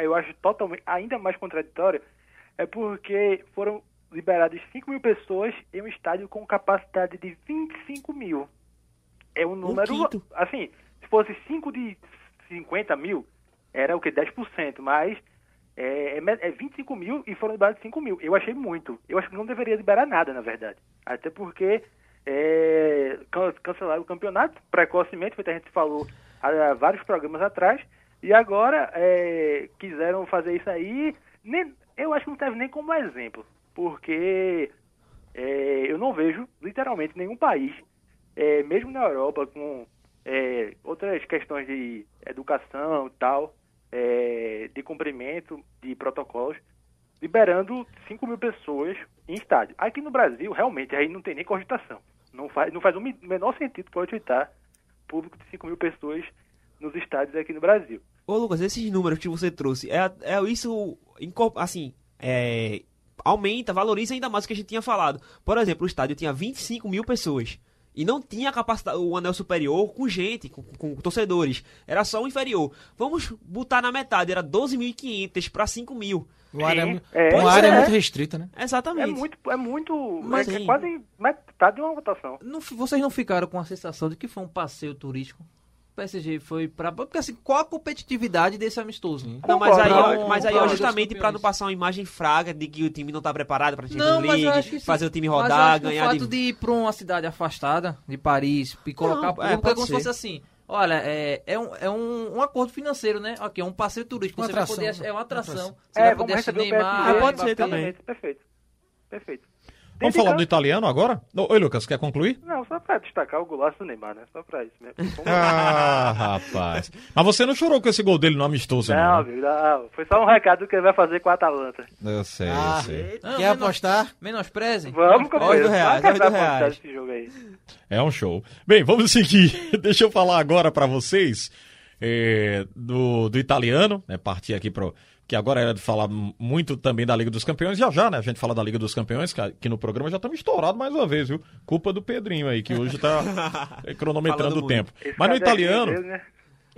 Speaker 5: eu acho totalmente ainda mais contraditório é porque foram liberadas 5 mil pessoas em um estádio com capacidade de 25 mil. É um número.
Speaker 3: quinto.
Speaker 5: assim, se fosse 5 de 50 mil, era o que? 10%, mas é, é me- é 25 mil e foram liberados 5 mil. Eu achei muito. Eu acho que não deveria liberar nada, na verdade. Até porque é, can- cancelaram o campeonato precocemente, foi o que a gente falou há vários programas atrás, e agora é, quiseram fazer isso aí. Nem, eu acho que não serve nem como exemplo, porque é, eu não vejo literalmente nenhum país, é, mesmo na Europa, com é, outras questões de educação e tal, é, de cumprimento de protocolos, liberando 5 mil pessoas em estádio. Aqui no Brasil, realmente, aí não tem nem cogitação. Não faz, não faz o menor sentido cogitar público de 5 mil pessoas nos estádios aqui no Brasil.
Speaker 3: Ô, Lucas, esses números que você trouxe, é, é isso, assim, é, aumenta, valoriza ainda mais o que a gente tinha falado. Por exemplo, o estádio tinha 25 mil pessoas. E não tinha capacidade, o anel superior com gente, com, com torcedores. Era só o inferior. Vamos botar na metade, era 12.500 para 5 mil.
Speaker 2: Uma área,
Speaker 5: é.
Speaker 2: uma
Speaker 5: Pois
Speaker 2: área
Speaker 5: é.
Speaker 2: muito restrita, né?
Speaker 3: Exatamente.
Speaker 5: É muito, é muito,
Speaker 3: Mas,
Speaker 5: é, quase metade de uma votação.
Speaker 4: Não vocês não ficaram com a sensação de que foi um passeio turístico? O PSG foi pra. Porque assim, qual a competitividade desse amistoso?
Speaker 3: Não, mas aí, mas aí
Speaker 4: dos
Speaker 3: justamente para não passar uma imagem fraca de que o time não tá preparado para Champions
Speaker 4: Não,
Speaker 3: League, fazer o time rodar, ganhar
Speaker 4: o fato
Speaker 3: de...
Speaker 4: de... ir pra uma cidade afastada de Paris e colocar
Speaker 3: Não, é,
Speaker 4: é,
Speaker 3: pode
Speaker 4: como se fosse assim. Olha, é, é, um, é um, um acordo financeiro, né? Ok, é um passeio turístico.
Speaker 2: Uma
Speaker 4: Você
Speaker 2: atração,
Speaker 4: vai poder, é uma
Speaker 2: Uma
Speaker 4: atração. Você
Speaker 5: é,
Speaker 4: vai poder assistir Neymar.
Speaker 3: Ah, pode ser também.
Speaker 5: Perfeito. Perfeito.
Speaker 1: Vamos falar
Speaker 5: de
Speaker 1: do italiano agora? Oi, Lucas, quer concluir?
Speaker 5: Não, só pra destacar o golaço do Neymar, né? Só pra isso mesmo.
Speaker 1: Ah, rapaz. Mas você não chorou com esse gol dele no amistoso,
Speaker 5: não,
Speaker 1: não? né?
Speaker 5: amigo, não. Foi só um recado que ele vai fazer com a Atalanta.
Speaker 1: Eu sei,
Speaker 2: Ah,
Speaker 1: eu sei.
Speaker 4: Não,
Speaker 2: Quer
Speaker 4: menos-
Speaker 2: apostar?
Speaker 4: Menospreze.
Speaker 5: Vamos, companheiro.
Speaker 3: do reais,
Speaker 5: Vai
Speaker 3: reais.
Speaker 5: jogo aí.
Speaker 1: É um show. Bem, vamos seguir. Deixa eu falar agora pra vocês é, do, do italiano, né? Partir aqui pro. Que agora era de falar muito também da Liga dos Campeões. Já já, né? A gente fala da Liga dos Campeões, que aqui no programa já estamos estourados mais uma vez, viu? Culpa do Pedrinho aí, que hoje tá é, cronometrando o tempo.
Speaker 5: Esse
Speaker 1: Mas no italiano.
Speaker 5: né?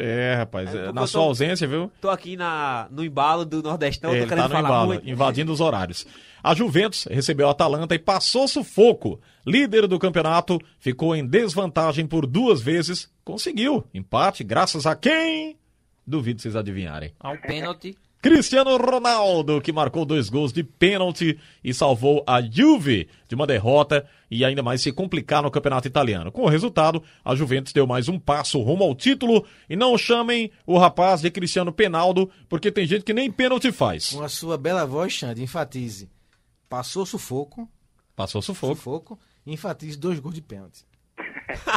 Speaker 1: É, rapaz,
Speaker 3: É,
Speaker 1: é, na sua
Speaker 3: tô-
Speaker 1: ausência, viu?
Speaker 3: Tô aqui na, no embalo do Nordestão,
Speaker 1: É,
Speaker 3: tô
Speaker 1: ele
Speaker 3: querendo
Speaker 1: tá no
Speaker 3: falar
Speaker 1: embalo,
Speaker 3: muito.
Speaker 1: invadindo os horários. A Juventus recebeu a Atalanta e passou sufoco. Líder do campeonato, ficou em desvantagem por duas vezes. Conseguiu empate graças a quem? Duvido vocês adivinharem.
Speaker 4: Ao pênalti.
Speaker 1: Cristiano Ronaldo, que marcou dois gols de pênalti e salvou a Juve de uma derrota e ainda mais se complicar no campeonato italiano. Com o resultado, a Juventus deu mais um passo rumo ao título e não chamem o rapaz de Cristiano Penaldo, porque tem gente que nem pênalti faz.
Speaker 2: Com a sua bela voz, Xande, enfatize. Passou sufoco,
Speaker 1: Passou sufoco.
Speaker 2: sufoco, e enfatize dois gols de pênalti.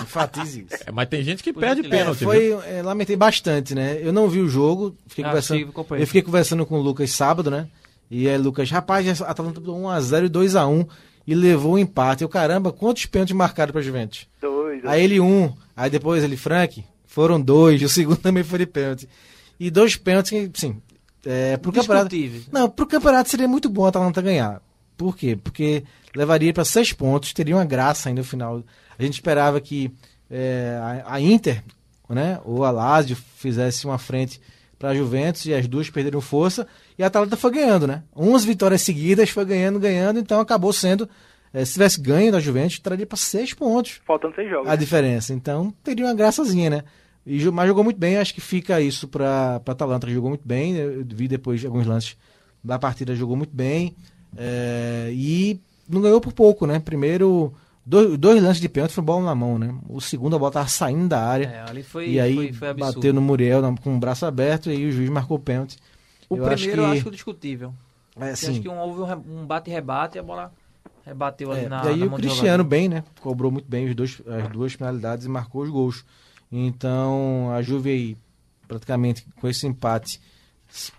Speaker 2: Enfatize isso.
Speaker 1: É, mas tem gente que perde pênalti.
Speaker 2: É, foi, é, lamentei bastante, né? Eu não vi o jogo, fiquei
Speaker 4: Ah,
Speaker 2: conversando,
Speaker 4: sim,
Speaker 2: eu fiquei conversando com o Lucas sábado, né? E aí, Lucas, rapaz, a Atalanta botou 1x0 e 2x1 e levou o empate. Eu, caramba, quantos pênaltis marcaram pra Juventus?
Speaker 5: Dois.
Speaker 2: Aí ele um, aí depois ele, Frank, foram dois, o segundo também foi de pênalti. E dois pênaltis que, sim, é, pro campeonato. Não, pro campeonato seria muito bom a Atalanta ganhar. Por quê? Porque levaria para seis pontos, teria uma graça ainda no final. A gente esperava que é, a, a Inter, né, ou a Lazio fizesse uma frente para a Juventus e as duas perderam força e a Atalanta foi ganhando, né? Umas vitórias seguidas foi ganhando, ganhando, então acabou sendo, é, se tivesse ganho da Juventus, traria para seis pontos
Speaker 5: Faltando seis jogos.
Speaker 2: a diferença. Então teria uma graçazinha, né? E, mas jogou muito bem, acho que fica isso para a Atalanta, que jogou muito bem. Eu vi depois alguns lances da partida, jogou muito bem. é, e não ganhou por pouco, né? Primeiro, dois, dois lances de pênalti foi bola na mão, né? O segundo, a bola tava saindo da área.
Speaker 4: É, ali foi,
Speaker 2: e aí
Speaker 4: foi, foi
Speaker 2: bateu no Muriel com o braço aberto e aí o juiz marcou o pênalti.
Speaker 4: O
Speaker 2: eu
Speaker 4: primeiro eu
Speaker 2: acho
Speaker 4: acho
Speaker 2: que,
Speaker 4: discutível.
Speaker 2: é,
Speaker 4: Eu
Speaker 2: assim,
Speaker 4: acho que um- houve um um bate-rebate e a bola rebateu ali
Speaker 2: É,
Speaker 4: na
Speaker 2: e aí
Speaker 4: na
Speaker 2: o Cristiano bem, né? Cobrou muito bem os dois, as duas penalidades e marcou os gols. Então a Juve aí praticamente com esse empate,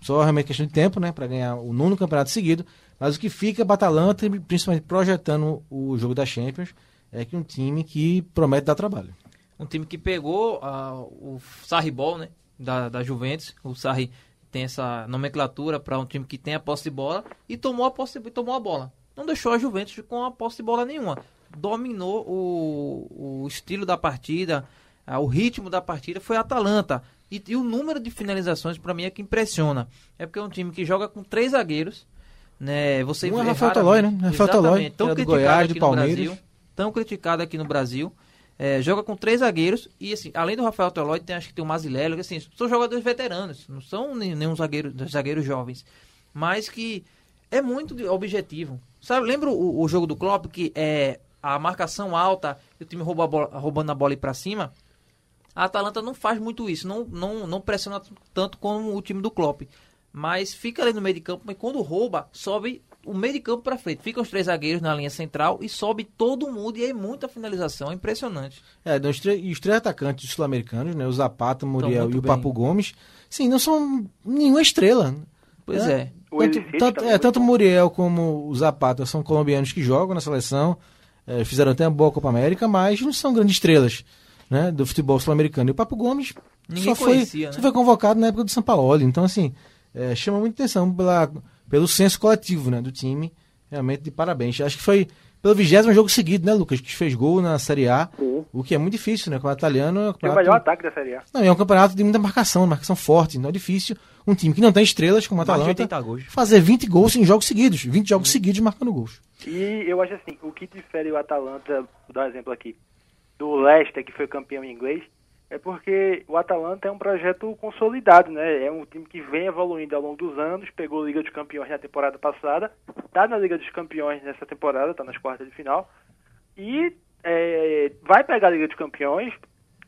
Speaker 2: só realmente questão de tempo, né, para ganhar o nono campeonato seguido. Mas o que fica para Atalanta, e principalmente projetando o jogo da Champions, é que um time que promete dar trabalho.
Speaker 4: Um time que pegou ah, o Sarri Ball, né? Da, da Juventus. O Sarri tem essa nomenclatura para um time que tem a posse de bola e tomou a, posse, tomou a bola. Não deixou a Juventus com a posse de bola nenhuma. Dominou o, o estilo da partida, ah, o ritmo da partida foi a Atalanta. E, e o número de finalizações, para mim, é que impressiona. É porque é um time que joga com três zagueiros. Né? Você
Speaker 2: Um é Rafael Tolói, né? Rafael Tolói,
Speaker 4: Exatamente. Tão
Speaker 2: do
Speaker 4: criticado
Speaker 2: Goiás,
Speaker 4: aqui no
Speaker 2: Palmeiras.
Speaker 4: Brasil, tão criticado aqui no Brasil. É, joga com três zagueiros e assim, além do Rafael Tolói, tem acho que tem o Mazilelo, que assim, são jogadores veteranos, não são nenhum zagueiro, zagueiros jovens, mas que é muito objetivo. Sabe, lembra o, o jogo do Klopp que é a marcação alta e o time rouba a bola- roubando a bola e para cima? A Atalanta não faz muito isso, não, não, não pressiona tanto como o time do Klopp. Mas fica ali no meio de campo, mas quando rouba, sobe o meio de campo para frente. Ficam os três zagueiros na linha central e sobe todo mundo. E aí muita finalização, é impressionante.
Speaker 2: É, os três, e os três atacantes sul-americanos, né? O Zapata, o Muriel e o
Speaker 4: bem.
Speaker 2: Papo Gomes, sim, não são nenhuma estrela.
Speaker 4: Pois
Speaker 2: né?
Speaker 4: é.
Speaker 5: O
Speaker 2: Tanto, tanto, é, tanto o. Muriel como o Zapata são colombianos que jogam na seleção, é, fizeram até uma boa Copa América, mas não são grandes estrelas né, do futebol sul-americano. E o Papo Gomes
Speaker 4: Ninguém
Speaker 2: só, foi,
Speaker 4: conhecia, né?
Speaker 2: só foi convocado na época do São Paulo. Então, assim, é, chama muita atenção pela, pelo senso coletivo né, do time. Realmente, de parabéns. Acho que foi pelo vigésimo jogo seguido, né, Lucas? Que fez gol na Série A,
Speaker 5: Sim.
Speaker 2: o que é muito difícil, né? Com o italiano é
Speaker 5: o
Speaker 2: campeonato-
Speaker 5: melhor ataque da Série A.
Speaker 2: não, é um campeonato de muita marcação, marcação forte. Então é difícil um time que não tem estrelas, como
Speaker 3: de
Speaker 2: Atalanta,
Speaker 3: 80 gols.
Speaker 2: fazer 20 gols em jogos seguidos. 20 jogos seguidos marcando gols.
Speaker 5: E eu acho assim, o que difere o Atalanta, vou dar um exemplo aqui, do Leicester, que foi campeão inglês, é porque o Atalanta é um projeto consolidado, né? É um time que vem evoluindo ao longo dos anos, pegou a Liga dos Campeões na temporada passada, tá na Liga dos Campeões nessa temporada, tá nas quartas de final, e é, vai pegar a Liga dos Campeões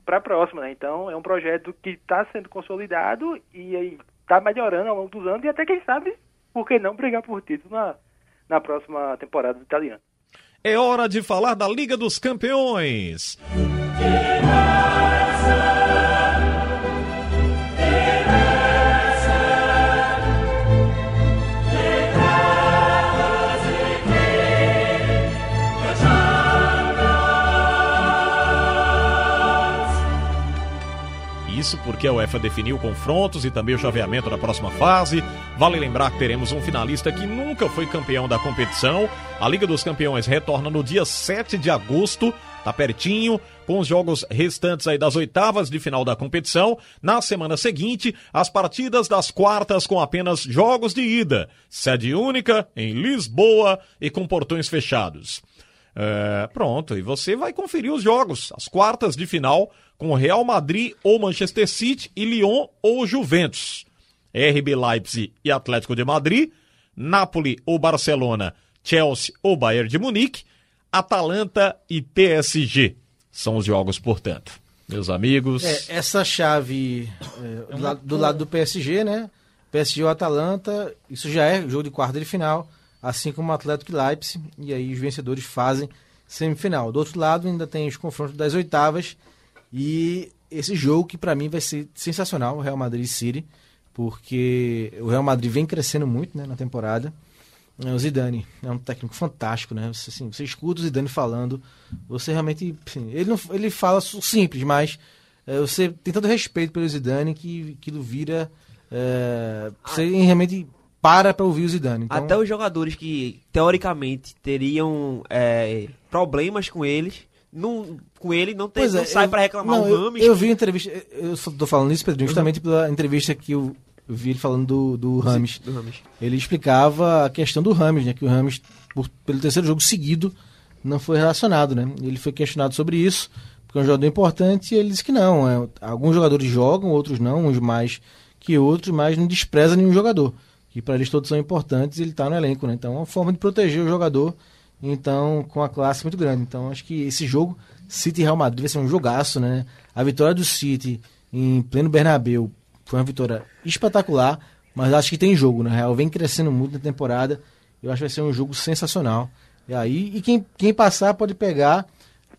Speaker 5: para a próxima, né? Então é um projeto que está sendo consolidado e está melhorando ao longo dos anos e até quem sabe, por que não brigar por título na, na próxima temporada do italiano.
Speaker 1: É hora de falar da Liga dos Campeões. Isso porque a UEFA definiu confrontos e também o chaveamento da próxima fase. Vale lembrar que teremos um finalista que nunca foi campeão da competição. A Liga dos Campeões retorna no dia 7 de agosto, tá pertinho, com os jogos restantes aí das oitavas de final da competição. Na semana seguinte, as partidas das quartas com apenas jogos de ida. Sede única em Lisboa e com portões fechados. É, pronto, e você vai conferir os jogos, as quartas de final, com Real Madrid ou Manchester City e Lyon ou Juventus. RB Leipzig e Atlético de Madrid, Napoli ou Barcelona, Chelsea ou Bayern de Munique, Atalanta e PSG. São os jogos, portanto. Meus amigos.
Speaker 2: É, essa chave é, do, lado, do lado do PSG, né? PSG ou Atalanta, isso já é jogo de quarta de final, assim como o Atlético e Leipzig, e aí os vencedores fazem semifinal. Do outro lado ainda tem os confrontos das oitavas e esse jogo que para mim vai ser sensacional, o Real Madrid City, porque o Real Madrid vem crescendo muito, né, na temporada. É, O Zidane é um técnico fantástico, né? Você, assim, você escuta o Zidane falando, você realmente. assim, ele, não, ele fala simples, mas é, você tem tanto respeito pelo Zidane que aquilo vira. É, você realmente para para ouvir o Zidane. Então,
Speaker 3: Até os jogadores que, teoricamente, teriam é, problemas com eles, não, com ele, não, tem,
Speaker 2: é,
Speaker 3: não sai
Speaker 2: eu-
Speaker 3: pra reclamar
Speaker 2: não,
Speaker 3: o
Speaker 2: eu,
Speaker 3: Rames.
Speaker 2: eu vi a entrevista. Eu eu só tô falando isso, Pedrinho, justamente pela entrevista que eu, eu vi ele falando do, do Rames.
Speaker 3: do Rames.
Speaker 2: Ele explicava a questão do Rames, né? Que o Rames, por- pelo terceiro jogo seguido, não foi relacionado, né? Ele foi questionado sobre isso, porque é um jogador importante, e ele disse que não. é, alguns jogadores jogam, outros não, uns mais que outros, mas não despreza nenhum jogador. Que para eles todos são importantes ele está no elenco, né? Então é uma forma de proteger o jogador, então, com a classe muito grande. Então, acho que esse jogo, City Real Madrid, vai ser um jogaço, né? A vitória do City em pleno Bernabeu foi uma vitória espetacular, mas acho que tem jogo, né? O Real vem crescendo muito na temporada. Eu acho que vai ser um jogo sensacional. E aí, e quem, quem passar pode pegar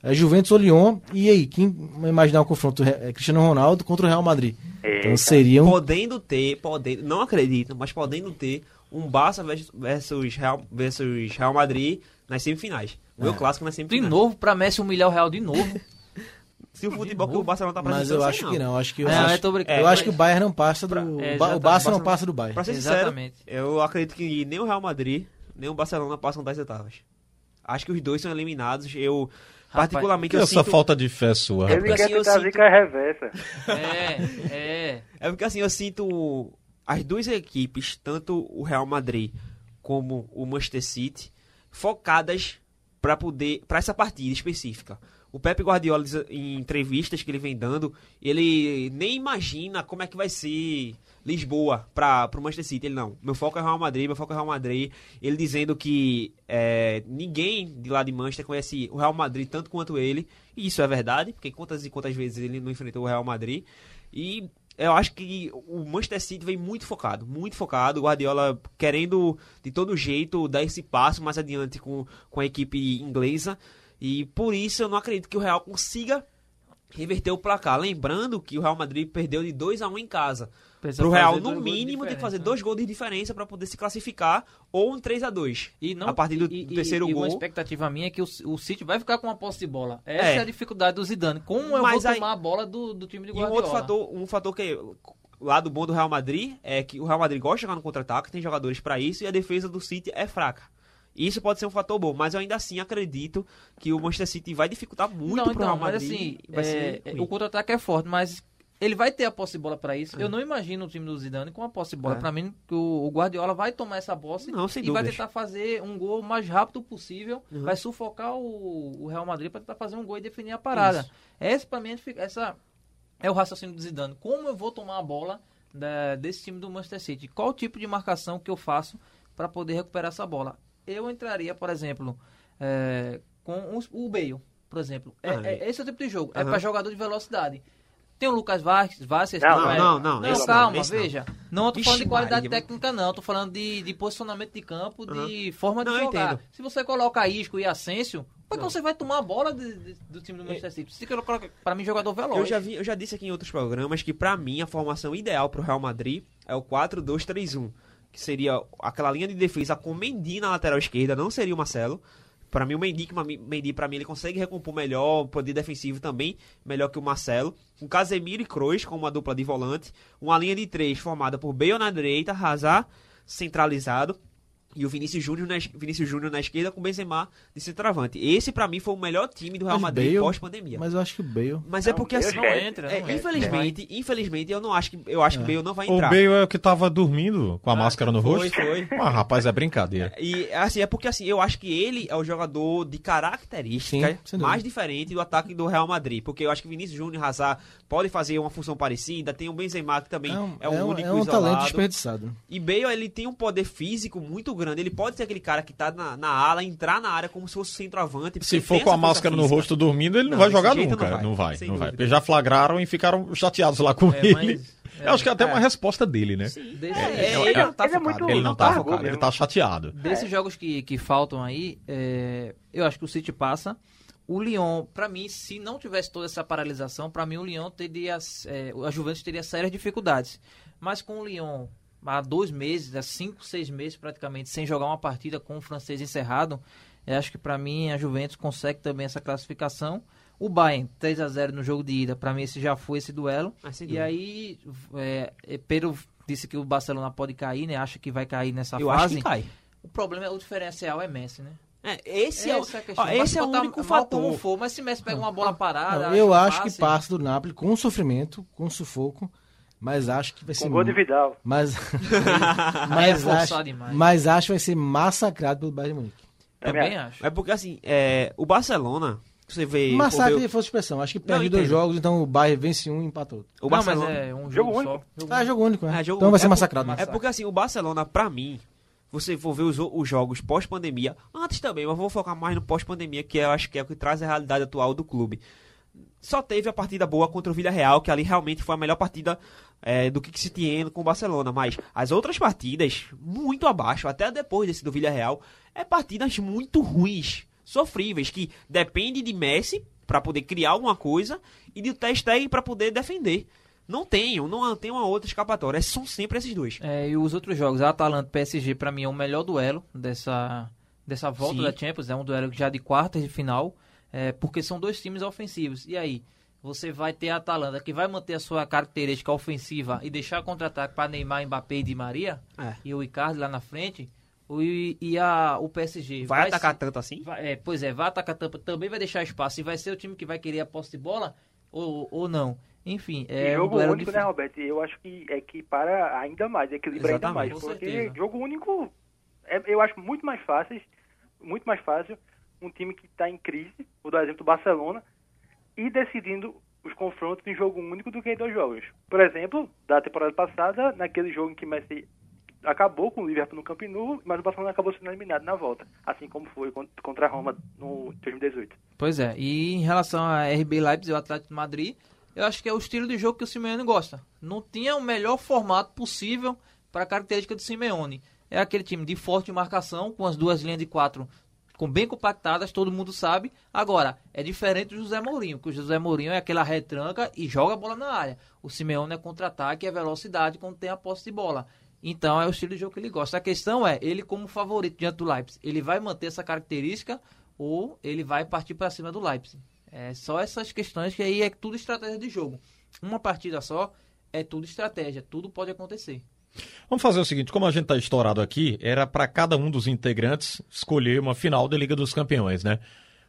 Speaker 2: É Juventus ou Lyon. E aí, quem vai imaginar o confronto é, Cristiano Ronaldo contra o Real Madrid? Então
Speaker 5: Eita.
Speaker 2: seria um.
Speaker 3: Podendo ter, podendo, não acredito, mas podendo ter um Barça versus- Real, versus Real Madrid nas semifinais. O meu clássico nas
Speaker 4: De
Speaker 3: semifinais.
Speaker 4: novo, pra Messi humilhar o Real de novo.
Speaker 3: Se o futebol que o Barcelona tá
Speaker 2: Mas
Speaker 3: apresentando,
Speaker 2: eu
Speaker 3: sei
Speaker 2: acho que não. Eu acho que, eu
Speaker 4: Não,
Speaker 2: acho,
Speaker 4: eu brincando.
Speaker 2: eu
Speaker 4: É,
Speaker 2: acho que o Bayern não passa do.
Speaker 4: Pra- é,
Speaker 2: o. Barça não passa do Bayern.
Speaker 3: Pra ser sincero,
Speaker 4: Exatamente.
Speaker 3: eu acredito que nem o Real Madrid, nem o Barcelona passam das etapas. Acho que os dois são eliminados. Eu,
Speaker 4: Rapaz,
Speaker 3: particularmente,
Speaker 1: Que
Speaker 3: eu
Speaker 1: essa
Speaker 3: sinto...
Speaker 1: falta de fé sua,
Speaker 5: Ele quer
Speaker 3: assim, eu sinto-
Speaker 5: zica reversa.
Speaker 4: É, é.
Speaker 3: É porque assim, eu sinto as duas equipes, tanto o Real Madrid como o Manchester City, focadas para poder para essa partida específica. O Pepe Guardiola em entrevistas que ele vem dando, ele nem imagina como é que vai ser Lisboa para o Manchester City. Ele não. Meu foco é Real Madrid, meu foco é Real Madrid. Ele dizendo que é, ninguém de lá de Manchester conhece o Real Madrid tanto quanto ele. E isso é verdade, porque quantas e quantas vezes ele não enfrentou o Real Madrid. E eu acho que o Manchester City vem muito focado, muito focado. O Guardiola querendo de todo jeito dar esse passo mais adiante com, com a equipe inglesa. E por isso eu não acredito que o Real consiga reverter o placar. Lembrando que o Real Madrid perdeu de 2 a 1 em casa.
Speaker 4: Precisa
Speaker 3: Pro Real, no mínimo, tem que fazer
Speaker 4: né?
Speaker 3: dois gols de diferença para poder se classificar ou um 3 a 2
Speaker 4: E não,
Speaker 3: A partir do,
Speaker 4: e- e-
Speaker 3: terceiro
Speaker 4: e
Speaker 3: gol.
Speaker 4: uma expectativa minha é que o, o City vai ficar com uma posse de bola. Essa
Speaker 3: É.
Speaker 4: é, a dificuldade do Zidane. Como eu
Speaker 3: Mas
Speaker 4: vou
Speaker 3: aí-
Speaker 4: tomar a bola do, do time de
Speaker 3: E um
Speaker 4: Guardiola?
Speaker 3: outro fator, um fator que é lado bom do Real Madrid é que o Real Madrid gosta de jogar no contra-ataque, tem jogadores para isso e a defesa do City é fraca. Isso pode ser um fator bom, mas eu ainda assim acredito que o Manchester City vai dificultar muito
Speaker 4: não,
Speaker 3: pro
Speaker 4: então,
Speaker 3: Real
Speaker 4: mas
Speaker 3: Madrid.
Speaker 4: assim,
Speaker 3: vai ser
Speaker 4: é, o contra-ataque é forte, mas ele vai ter a posse de bola pra isso. Eu não imagino o time do Zidane com a posse de bola.
Speaker 3: É.
Speaker 4: Pra mim, que o, Guardiola vai tomar essa posse
Speaker 3: Não,
Speaker 4: e vai
Speaker 3: dúvidas.
Speaker 4: tentar fazer um gol o mais rápido possível.
Speaker 3: Uhum.
Speaker 4: Vai sufocar o, o Real Madrid pra tentar fazer um gol e definir a parada.
Speaker 3: Isso.
Speaker 4: Essa, pra mim, é essa é o raciocínio do Zidane. Como eu vou tomar a bola da- desse time do Manchester City? Qual o tipo de marcação que eu faço para poder recuperar essa bola? Eu entraria, por exemplo, é, com os- o Bale, por exemplo. É,
Speaker 3: Ah,
Speaker 4: é- esse é o tipo de jogo. É
Speaker 3: Aham.
Speaker 4: para jogador de velocidade. Tem o Lucas Vasquez, Vasquez
Speaker 5: Não,
Speaker 3: não,
Speaker 4: é-
Speaker 3: não, não, esse não,
Speaker 4: calma, veja. Não,
Speaker 3: Vixe
Speaker 4: falando de qualidade
Speaker 3: Maria,
Speaker 4: técnica, não. Tô falando de, de posicionamento de campo, de forma de
Speaker 3: Não,
Speaker 4: jogar.
Speaker 3: entendo.
Speaker 4: Se você coloca Isco e Asensio, como é que
Speaker 3: Não.
Speaker 4: você vai tomar a bola de- de- do time do Manchester City? Você coloca, pra mim, jogador veloz.
Speaker 3: Eu já, vi, eu já disse aqui em outros programas que, pra mim, a formação ideal pro Real Madrid é o 4-2-3-1. Que seria aquela linha de defesa com Mendy na lateral esquerda, não seria o Marcelo. Pra mim, o Mendy, Mendy, pra mim, ele consegue recompor melhor, o poder defensivo também, melhor que o Marcelo. Com Casemiro e Kroos como uma dupla de volante. Uma linha de três formada por Bale na direita, Hazard centralizado. E o Vinícius Júnior na, Vinícius Júnior na esquerda com Benzema de centroavante. Esse, pra mim, foi o melhor time do Real
Speaker 2: Mas
Speaker 3: Madrid pós-pandemia.
Speaker 2: Mas eu acho que o Bale.
Speaker 3: Mas é porque assim.
Speaker 4: não entra,
Speaker 3: É,
Speaker 4: não entra.
Speaker 3: infelizmente, infelizmente, eu não acho que eu acho que Bale não vai
Speaker 1: O
Speaker 3: entrar.
Speaker 1: Bale é o que tava dormindo com a máscara no
Speaker 3: foi,
Speaker 1: rosto?
Speaker 3: foi.
Speaker 1: Ah, rapaz, é brincadeira.
Speaker 3: E assim, é porque assim, eu acho que ele é o jogador de característica
Speaker 2: Sim,
Speaker 3: mais diferente do ataque do Real Madrid, porque eu acho que Vinícius Júnior e Hazard podem fazer uma função parecida, tem o Benzema que também
Speaker 2: É um,
Speaker 3: é, um
Speaker 2: é um-
Speaker 3: único
Speaker 2: é um
Speaker 3: isolado.
Speaker 2: talento desperdiçado.
Speaker 3: E Bale, ele tem um poder físico muito grande, ele pode ser aquele cara que tá na, na ala, entrar na área como se fosse centroavante.
Speaker 1: Se for com a máscara no
Speaker 3: física.
Speaker 1: rosto dormindo, ele não,
Speaker 3: Não,
Speaker 1: vai jogar nunca.
Speaker 3: não vai,
Speaker 1: Não vai, não. Porque já flagraram e ficaram chateados lá com
Speaker 4: É,
Speaker 1: ele.
Speaker 4: mas-
Speaker 1: Eu acho que é até
Speaker 3: é.
Speaker 1: uma resposta dele, né?
Speaker 4: Desse-
Speaker 3: É,
Speaker 4: é,
Speaker 3: ele não tá
Speaker 5: ele é
Speaker 3: focado.
Speaker 5: muito-
Speaker 1: Ele não
Speaker 5: não
Speaker 1: tá
Speaker 5: tá
Speaker 1: focado,
Speaker 5: mesmo.
Speaker 1: ele tá chateado.
Speaker 4: Desses jogos que, que faltam aí, é, eu acho que o City passa. O Lyon, pra mim, se não tivesse toda essa paralisação, pra mim o Lyon teria, é, a Juventus teria sérias dificuldades. Mas com o Lyon há dois meses, há cinco, seis meses praticamente, sem jogar uma partida com o francês encerrado, eu acho que pra mim a Juventus consegue também essa classificação. O Bayern, 3 a 0 no jogo de ida, pra mim esse já foi esse duelo.
Speaker 3: Ah,
Speaker 4: e aí, é, é, Pedro disse que o Barcelona pode cair, né? Acha que vai cair nessa
Speaker 3: Eu acho
Speaker 4: fase.
Speaker 3: que cai.
Speaker 4: O problema é o diferencial é Messi, né?
Speaker 3: É, esse é, o-
Speaker 4: Essa a questão.
Speaker 3: ó, esse é o único
Speaker 4: mal Como
Speaker 3: fator.
Speaker 4: for, mas se Messi pega uma bola parada,
Speaker 2: Não, eu acho que passa do Napoli com sofrimento, com sufoco, mas acho que vai ser.
Speaker 5: Com gol de Vidal.
Speaker 2: Mas,
Speaker 4: é
Speaker 2: mas,
Speaker 4: forçar
Speaker 2: acho,
Speaker 4: demais.
Speaker 2: mas acho que vai ser massacrado pelo Bayern de Munique.
Speaker 4: Também acho.
Speaker 3: É porque assim, é, o Barcelona, você vê.
Speaker 2: Massacre
Speaker 3: ver
Speaker 2: fosse expressão. Acho que
Speaker 3: Não,
Speaker 2: perde dois
Speaker 3: entendo.
Speaker 2: jogos, então o Bayern vence um e empata outro.
Speaker 3: o,
Speaker 4: não, mas
Speaker 3: Barcelona.
Speaker 4: é um
Speaker 5: Jogo
Speaker 4: jogo,
Speaker 5: único.
Speaker 4: só. Jogo
Speaker 2: Ah, jogo único, né?
Speaker 3: É, jogo
Speaker 2: então vai ser
Speaker 3: É
Speaker 2: massacrado.
Speaker 3: É porque assim, o Barcelona, pra mim, você for ver os, os jogos pós-pandemia, antes também, mas vou focar mais no pós-pandemia, que eu acho que é o que traz a realidade atual do clube. Só teve a partida boa contra o Villarreal, que ali realmente foi a melhor partida é, do que se tinha com o Barcelona. Mas as outras partidas, muito abaixo, até depois desse do Villarreal, é partidas muito ruins, sofríveis, que depende de Messi pra poder criar alguma coisa e de Ter Stegen pra poder defender. Não tenho, não tem uma outra escapatória. São sempre esses dois.
Speaker 4: É, e os outros jogos, a Atalanta PSG, pra mim, é o melhor duelo dessa, dessa volta
Speaker 3: Sim.
Speaker 4: da Champions. É um duelo já de quartas de final, é, porque são dois times ofensivos. E aí, você vai ter a Atalanta, que vai manter a sua característica ofensiva e deixar contra-ataque para Neymar, Mbappé e Di Maria,
Speaker 3: É.
Speaker 4: e o Icardi lá na frente, o, e a, o PSG...
Speaker 3: Vai, atacar
Speaker 4: se-
Speaker 3: tanto assim?
Speaker 4: vai- é, pois é, vai atacar tampa, também vai deixar espaço. E vai ser o time que vai querer a posse de bola ou, ou não. Enfim,
Speaker 5: E
Speaker 4: é um
Speaker 5: jogo
Speaker 4: duelo
Speaker 5: único, né,
Speaker 4: difícil.
Speaker 5: Roberto? Eu acho que equipara ainda mais, equilibra ainda
Speaker 3: Exatamente,
Speaker 5: mais.
Speaker 4: com
Speaker 5: Porque
Speaker 4: certeza.
Speaker 5: jogo único, é- eu acho muito mais fácil, muito mais fácil um time que está em crise, vou dar exemplo do Barcelona, e decidindo os confrontos em jogo único do que em dois jogos. Por exemplo, da temporada passada, naquele jogo em que Messi acabou com o Liverpool no Camp Nou, mas o Barcelona acabou sendo eliminado na volta, assim como foi con- contra a Roma no 2018.
Speaker 4: Pois é, e em relação a RB Leipzig e o Atlético de Madrid, eu acho que é o estilo de jogo que o Simeone gosta. Não tinha o melhor formato possível para a característica do Simeone. É aquele time de forte marcação, com as duas linhas de quatro com bem compactadas, todo mundo sabe. Agora, é diferente do José Mourinho, que o José Mourinho é aquela retranca e joga a bola na área. O Simeone é contra-ataque, é velocidade quando tem a posse de bola. Então é o estilo de jogo que ele gosta. A questão é, ele como favorito diante do Leipzig, ele vai manter essa característica ou ele vai partir para cima do Leipzig? É só essas questões que aí é tudo estratégia de jogo. Uma partida só é tudo estratégia, tudo pode acontecer.
Speaker 1: Vamos fazer o seguinte, como a gente tá estourado aqui, era para cada um dos integrantes escolher uma final da Liga dos Campeões, né?